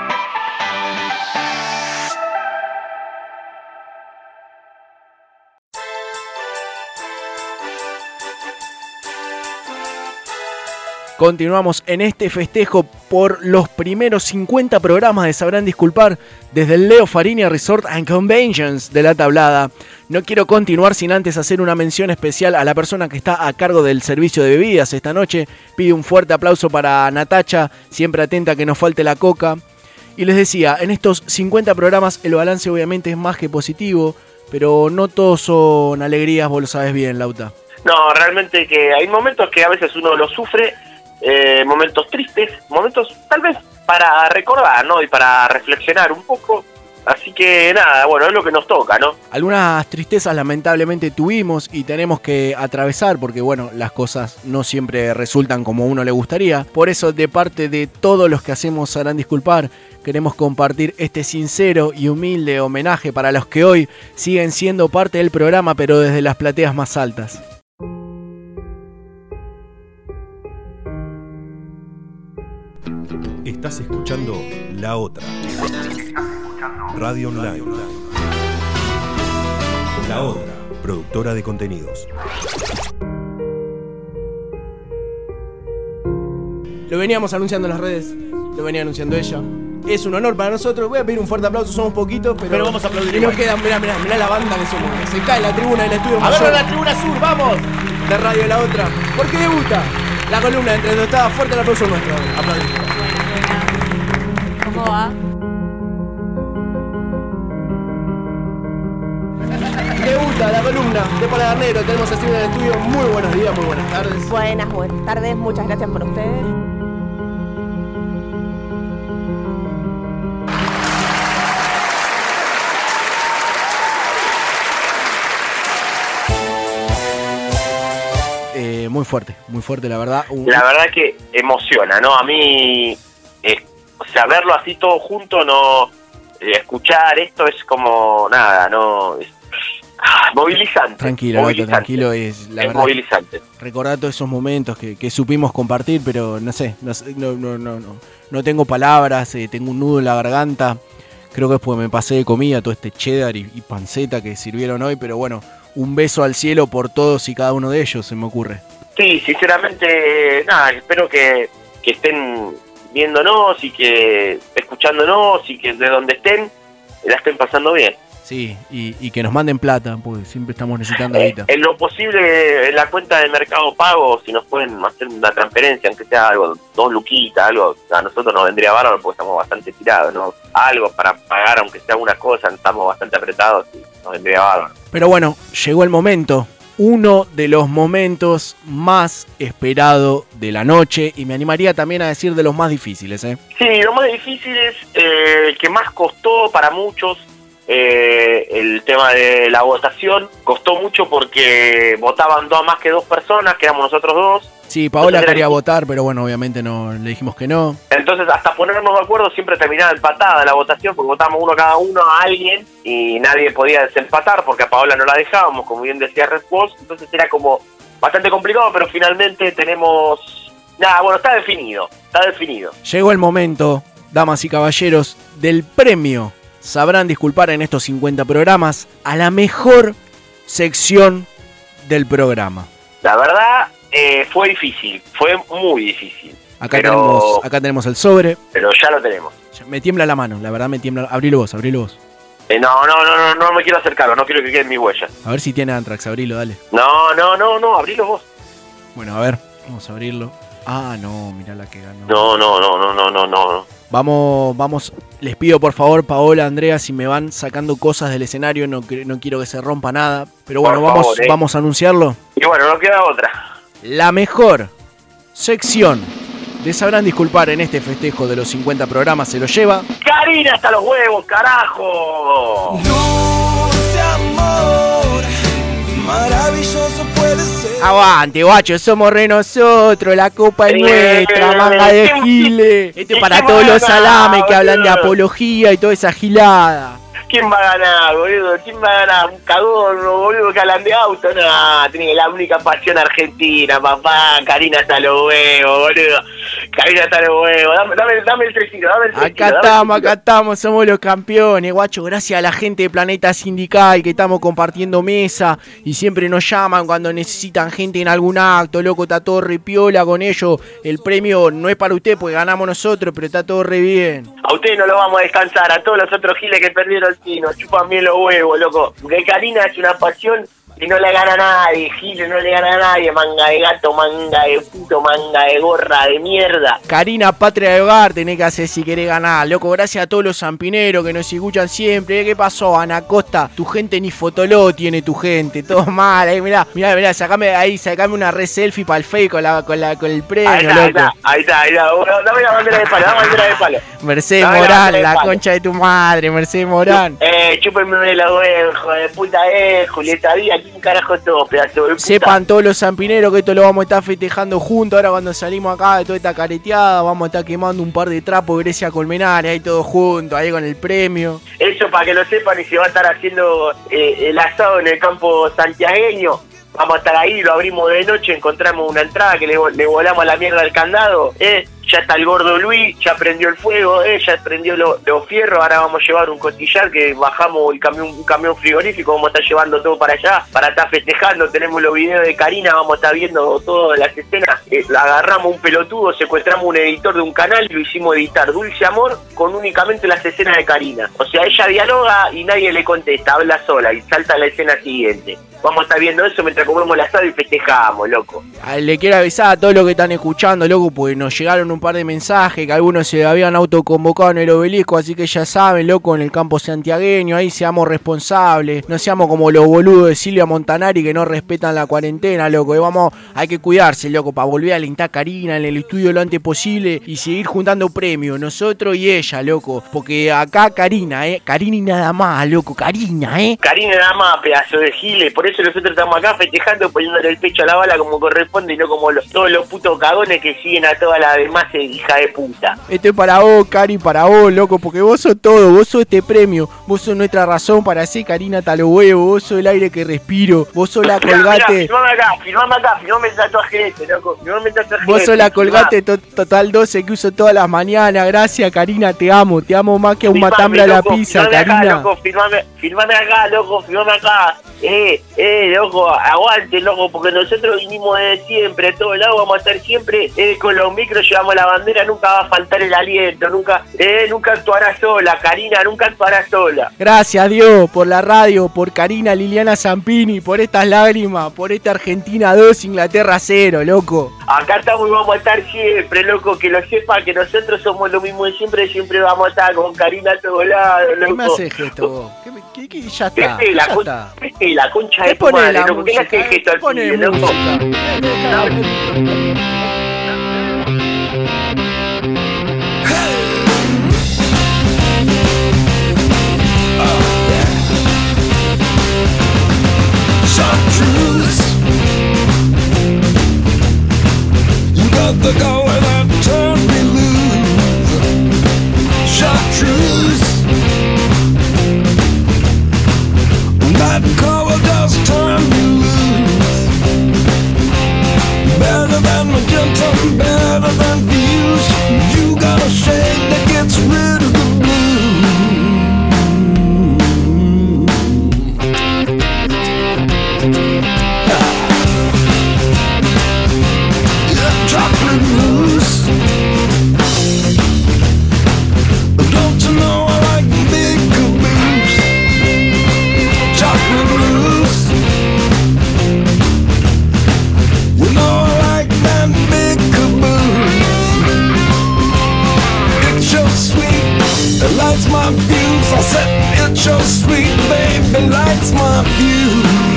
Continuamos en este festejo por los primeros 50 programas de Sabrán Disculpar desde el Leo Farinia Resort and Conventions de la tablada. No quiero continuar sin antes hacer una mención especial a la persona que está a cargo del servicio de bebidas esta noche. Pido un fuerte aplauso para Natacha, siempre atenta a que nos falte la coca. Y les decía, en estos 50 programas el balance obviamente es más que positivo, pero no todos son alegrías, vos lo sabes bien, Lauta. No, realmente que hay momentos que a veces uno lo sufre, eh, momentos tristes, momentos tal vez para recordar, ¿no? Y para reflexionar un poco. Así que nada, bueno, es lo que nos toca, ¿no? Algunas tristezas lamentablemente tuvimos y tenemos que atravesar porque bueno, las cosas no siempre resultan como uno le gustaría. Por eso de parte de todos los que hacemos harán disculpar, queremos compartir este sincero y humilde homenaje para los que hoy siguen siendo parte del programa pero desde las plateas más altas. Estás escuchando La Otra. Radio Online. La Otra, productora de contenidos. Lo veníamos anunciando en las redes, lo venía anunciando ella. Es un honor para nosotros. Voy a pedir un fuerte aplauso, somos poquitos, pero. Pero vamos a aplaudir Y nos igual. queda, mirá, mirá, mirá la banda que somos. Se cae la tribuna del estudio A ver, mayor la tribuna sur, vamos. de Radio La Otra. Porque debuta la columna entre dos estados. Fuerte el aplauso nuestro. Aplaudimos. ¿Cómo va? Debuta la columna de Paladar Negro. Tenemos a Steven en el estudio. Muy buenos días, muy buenas tardes. Buenas, buenas tardes, muchas gracias por ustedes. Eh, muy fuerte, muy fuerte, la verdad. La verdad que emociona, ¿no? A mí, o sea, verlo así todo junto, no. eh, escuchar esto es como nada, no. Es, ah, movilizante. Tranquilo, movilizante. tranquilo. Es, la es verdad, movilizante. recordar todos esos momentos que, que supimos compartir, pero no sé, no, sé, no, no, no, no, no tengo palabras, eh, tengo un nudo en la garganta. Creo que es porque me pasé de comida todo este cheddar y, y panceta que sirvieron hoy, pero bueno, un beso al cielo por todos y cada uno de ellos, se me ocurre. Sí, sinceramente, nada, espero que, que estén viéndonos y que escuchándonos y que de donde estén la estén pasando bien. Sí, y, y que nos manden plata, porque siempre estamos necesitando ahorita. En lo posible, en la cuenta de Mercado Pago, si nos pueden hacer una transferencia, aunque sea algo, dos luquitas, algo, a nosotros nos vendría bárbaro porque estamos bastante tirados, ¿no? Algo para pagar, aunque sea una cosa, estamos bastante apretados y nos vendría bárbaro. Pero bueno, llegó el momento, uno de los momentos más esperado de la noche y me animaría también a decir de los más difíciles, ¿eh? Sí, lo más difícil es eh, el que más costó para muchos. eh, el tema de la votación costó mucho porque votaban dos más que dos personas, que éramos nosotros dos. Sí, Paola Entonces, quería votar, pero bueno, obviamente no le dijimos que no. Entonces, hasta ponernos de acuerdo, siempre terminaba empatada la votación, porque votábamos uno cada uno a alguien y nadie podía desempatar porque a Paola no la dejábamos, como bien decía Red. Entonces, era como bastante complicado, pero finalmente tenemos. Nada, bueno, está definido, está definido. Llegó el momento, damas y caballeros, del premio. Sabrán disculpar en estos 50 programas a la mejor sección del programa. La verdad, eh, fue difícil, fue muy difícil. Acá, pero, tenemos, acá tenemos el sobre. pero ya lo tenemos. Me tiembla la mano, la verdad me tiembla. Abrilo vos, abrilo vos. Eh, no, no, no, no, no me quiero acercarlo, no quiero que queden mis huellas. A ver si tiene Antrax, abrilo, dale. No, no, no, no, abrilo vos. Bueno, a ver, vamos a abrirlo. Ah, no, mirá la que ganó. No, no, no, no, no, no, no. Vamos, vamos, les pido por favor, Paola, Andrea, si me van sacando cosas del escenario, no, no quiero que se rompa nada. Pero bueno, Por vamos, favor, eh. vamos a anunciarlo. Y bueno, no queda otra. La mejor sección de Sabrán Disculpar en este festejo de los 50 programas se lo lleva. Karina hasta los huevos, carajo. Dulce amor, maravilloso puede ser. Aguante, guacho, somos re nosotros, la copa es nuestra, manga de ¿quién- giles. Esto es ¿y para todos los salames que hablan de apología y toda esa gilada. ¿Quién va a ganar, boludo? ¿Quién va a ganar? Un cagón, boludo, hablan de auto. No, tiene la única pasión argentina, papá. Karina hasta los huevos, boludo. Karina hasta los huevos. Dame, dame, dame el tresito, dame el tresito. Acá dame estamos, acá estamos, somos los campeones, guacho. Gracias a la gente de Planeta Sindical que estamos compartiendo mesa y siempre nos llaman cuando necesitan gente en algún acto, loco. Está todo re piola con ellos. El premio no es para usted porque ganamos nosotros, pero está todo re bien. Ustedes no lo vamos a descansar, a todos los otros giles que perdieron el tino, chupan bien los huevos, loco. Porque Karina es una pasión y no le gana a nadie, giles no le gana a nadie, manga de gato, manga de puto, manga de gorra, de mierda. Karina, patria de hogar, tenés que hacer si querés ganar. Loco, gracias a todos los zampineros que nos escuchan siempre. ¿Eh? ¿Qué pasó, Ana Costa? Tu gente ni fotoló tiene tu gente. Todo mal. Ahí, mirá, mirá, mirá, sacame ahí, sacame una re selfie para el fake con, la, con, la, con el premio, Ahí está, ahí loco. está, ahí está, ahí está. Dame la bandera de palo, dame la bandera de palo. Mercedes Dame Morán, la concha de tu madre, Mercedes Morán. Eh, chúpenme la huevos, hijo de puta, eh, Julieta Díaz, ¿quién carajo todo, pedazo de? Sepan todos los zampineros que esto lo vamos a estar festejando juntos. Ahora cuando salimos acá de toda esta careteada, vamos a estar quemando un par de trapos Grecia Colmenares, ahí todos juntos, ahí con el premio. Eso para que lo sepan y se va a estar haciendo eh, el asado en el campo santiagueño. Vamos a estar ahí, lo abrimos de noche, encontramos una entrada que le, le volamos la mierda al candado. Eh, ya está el gordo Luis, ya prendió el fuego, eh, ya prendió lo- los fierros. Ahora vamos a llevar un costillar que bajamos el camión, un camión frigorífico, vamos a estar llevando todo para allá, para estar festejando. Tenemos los videos de Karina, vamos a estar viendo todas las escenas. Eh, agarramos un pelotudo, secuestramos un editor de un canal y lo hicimos editar Dulce Amor con únicamente las escenas de Karina. O sea, ella dialoga y nadie le contesta, habla sola y salta a la escena siguiente. Vamos a estar viendo eso mientras comemos el asado y festejamos, loco. Ah, Le quiero avisar a todos los que están escuchando, loco, porque nos llegaron un par de mensajes que algunos se habían autoconvocado en el obelisco, así que ya saben, loco, en el campo santiagueño, ahí seamos responsables, no seamos como los boludos de Silvia Montanari que no respetan la cuarentena, loco, y vamos, hay que cuidarse, loco, para volver a alentar a Karina en el estudio lo antes posible y seguir juntando premios, nosotros y ella, loco, porque acá Karina, eh, Karina y nada más, loco, Karina, eh. Karina nada más, pedazo de giles, por eso nosotros estamos acá festejando, poniéndole el pecho a la bala como corresponde y no como los- todos los putos cagones que siguen a toda la demás hija de puta. Esto es para vos, Cari, para vos, loco, porque vos sos todo, vos sos este premio, vos sos nuestra razón para hacer Karina talo huevo, vos sos el aire que respiro, vos sos la Mirá, mirá, colgate, filmame acá, filmame acá, filmame el tatuaje este, loco, filmame el tatuaje vos este, sos la filmá. colgate to- total 12 que uso todas las mañanas, gracias Karina, te amo, te amo más que a un Filmame, matambre a la loco, pizza, acá, Karina. loco, filmame, filmame acá, loco, filmame acá. Eh, eh, loco, aguante, loco, porque nosotros vinimos desde siempre, a todos lados vamos a estar siempre eh, con los micros, llevamos la bandera, nunca va a faltar el aliento, nunca, eh, nunca actuará sola, Karina, nunca actuará sola. Gracias a Dios por la radio, por Karina Liliana Zampini, por estas lágrimas, por esta Argentina 2, Inglaterra 0, loco. Acá estamos y vamos a estar siempre, loco, que lo sepa que nosotros somos lo mismo de siempre, siempre vamos a estar con Karina a todos lados, loco. ¿Qué me haces gesto vos? ¿Qué me- qué- qué- ya está, Vete la, ya con- está. vete la concha ¿Qué de tu madre, loco, ¿qué le haces gesto al loco? Better than magenta, better than views. You got a shade that gets rid of so sweet, baby, lights my fuse.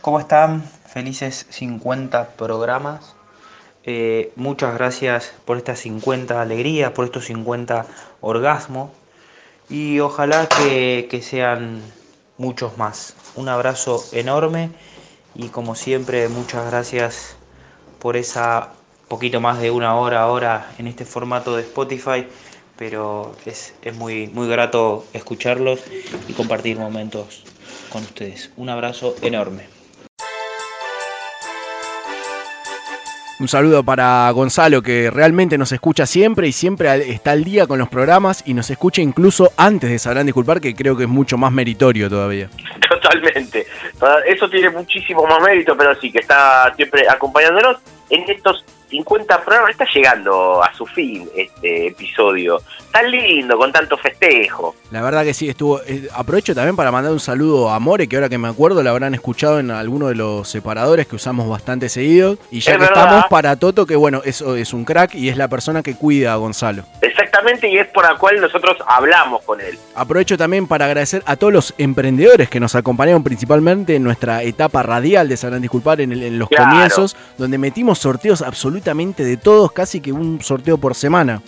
¿Cómo están? Felices 50 programas. Eh, muchas gracias por estas 50 alegrías, por estos 50 orgasmos. Y ojalá que, que sean muchos más. Un abrazo enorme y como siempre muchas gracias por esa poquito más de una hora ahora en este formato de Spotify, pero es, es muy, muy grato escucharlos y compartir momentos con ustedes. Un abrazo enorme. Un saludo para Gonzalo que realmente nos escucha siempre y siempre está al día con los programas y nos escucha incluso antes de Sabrán Disculpar, que creo que es mucho más meritorio todavía. Totalmente. Ah, Eso tiene muchísimo más mérito, pero sí, que está siempre acompañándonos en estos 50 programas. Está llegando a su fin este episodio. Tan lindo, con tanto festejo. La verdad que sí, estuvo. eh, aprovecho también para mandar un saludo a More, que ahora que me acuerdo la habrán escuchado en alguno de los separadores que usamos bastante seguido. Y ya Es que verdad. estamos para Toto, que bueno, eso es un crack y es la persona que cuida a Gonzalo. Exactamente, y es por la cual nosotros hablamos con él. Aprovecho también para agradecer a todos los emprendedores que nos acompañaron principalmente en nuestra etapa radial de Sabrán Disculpar en, el- en los Claro. comienzos, donde metimos sorteos absolutamente de todos, casi que un sorteo por semana.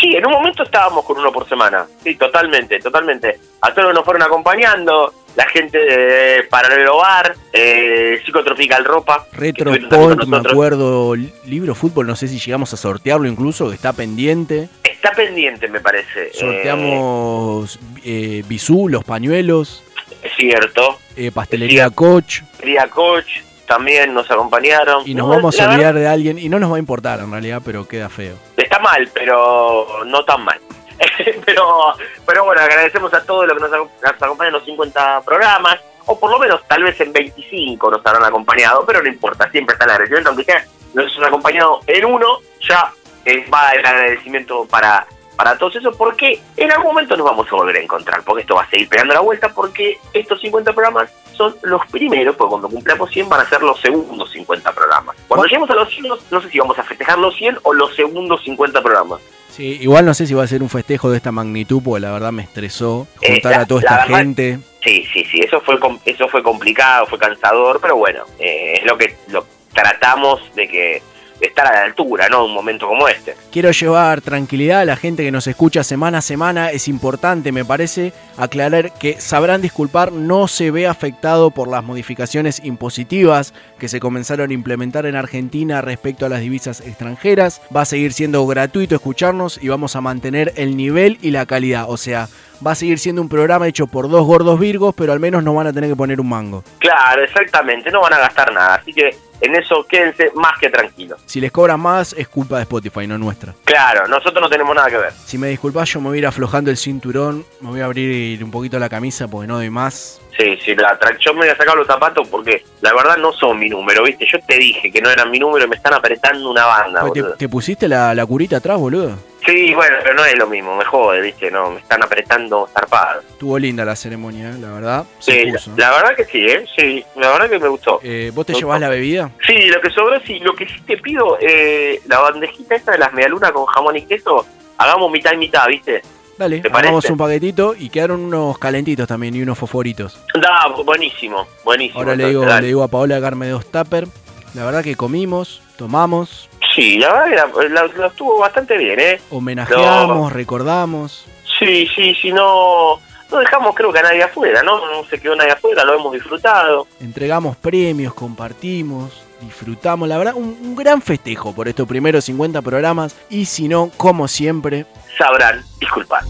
Sí, en un momento estábamos con uno por semana. Sí, totalmente, totalmente. A todos nos fueron acompañando. La gente de Paralelo Bar, eh, Psicotropical Ropa. que Retro Point, me acuerdo, li- libro fútbol, no sé si llegamos a sortearlo incluso, que está pendiente. Está pendiente, me parece. Sorteamos eh, bisú, los pañuelos, es cierto. eh, pastelería Coach. Cría Coach también nos acompañaron. Y nos No, vamos la a verdad, olvidar de alguien, y no nos va a importar en realidad, pero queda feo. Está mal, pero no tan mal. pero, pero bueno, agradecemos a todos los que nos, nos acompañan en los 50 programas, o por lo menos tal vez en 25 nos habrán acompañado, pero no importa, siempre está el agradecimiento, aunque sea nos han acompañado en uno, ya eh, va el agradecimiento para, para todos esos, porque en algún momento nos vamos a volver a encontrar, porque esto va a seguir pegando la vuelta, porque estos 50 programas son los primeros, porque cuando cumplamos 100 van a ser los segundos 50 programas. Cuando lleguemos a los 100, no sé si vamos a festejar los 100 o los segundos 50 programas. Sí, igual no sé si va a ser un festejo de esta magnitud, porque la verdad me estresó Eh, juntar la- a toda esta verdad- gente. Sí, sí, sí, eso fue eso fue complicado, fue cansador, pero bueno, eh, es lo que lo tratamos de que estar a la altura, ¿no? Un momento como este. Quiero llevar tranquilidad a la gente que nos escucha semana a semana. Es importante, me parece, aclarar que sabrán disculpar, no se ve afectado por las modificaciones impositivas que se comenzaron a implementar en Argentina respecto a las divisas extranjeras. Va a seguir siendo gratuito escucharnos y vamos a mantener el nivel y la calidad. O sea, va a seguir siendo un programa hecho por dos gordos virgos, pero al menos no van a tener que poner un mango. Claro, exactamente, no van a gastar nada, así que en eso quédense más que tranquilos. Si les cobran más, es culpa de Spotify, no nuestra. Claro, nosotros no tenemos nada que ver. Si me disculpas, yo me voy a ir aflojando el cinturón, me voy a abrir un poquito la camisa porque no doy más. Sí, sí, la yo me voy a sacar los zapatos porque la verdad no son mi número, ¿viste? Yo te dije que no eran mi número y me están apretando una banda, Pues, ¿Te, boludo. te pusiste la, la curita atrás, boludo? Sí, bueno, pero no es lo mismo, me jode, ¿viste? No, me están apretando zarpado. Estuvo linda la ceremonia, eh, la verdad. Sí, puso. la, la verdad que sí, ¿eh? Sí, la verdad que me gustó. Eh, ¿Vos te Me llevás gustó. la bebida? Sí, lo que sobró, sí. Lo que sí te pido, eh, la bandejita esta de las medialunas con jamón y queso, hagamos mitad y mitad, ¿viste? Dale, ¿Te hagamos un paquetito y quedaron unos calentitos también y unos fosforitos. Da, buenísimo, buenísimo. Ahora le digo, dale. le digo a Paola que arme dos tupper. La verdad que comimos, tomamos, Sí, la verdad que la, la- la estuvo bastante bien, ¿eh? homenajeamos, recordamos. Sí, sí, sí, no... No dejamos creo que a nadie afuera, ¿no? No se quedó nadie afuera, lo hemos disfrutado. entregamos premios, compartimos, disfrutamos. La verdad, un, un gran festejo por estos primeros 50 programas. Y si no, como siempre, Sabrán disculpar.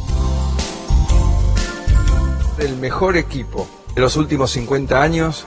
El mejor equipo de los últimos 50 años.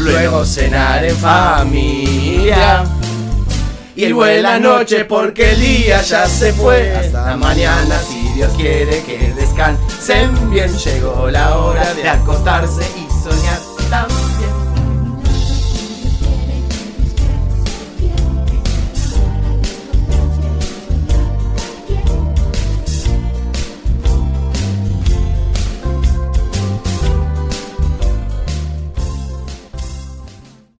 Luego cenar en familia. Y buena noche porque el día ya se fue. Hasta mañana si Dios quiere que descansen bien. Llegó la hora de acostarse y soñar también.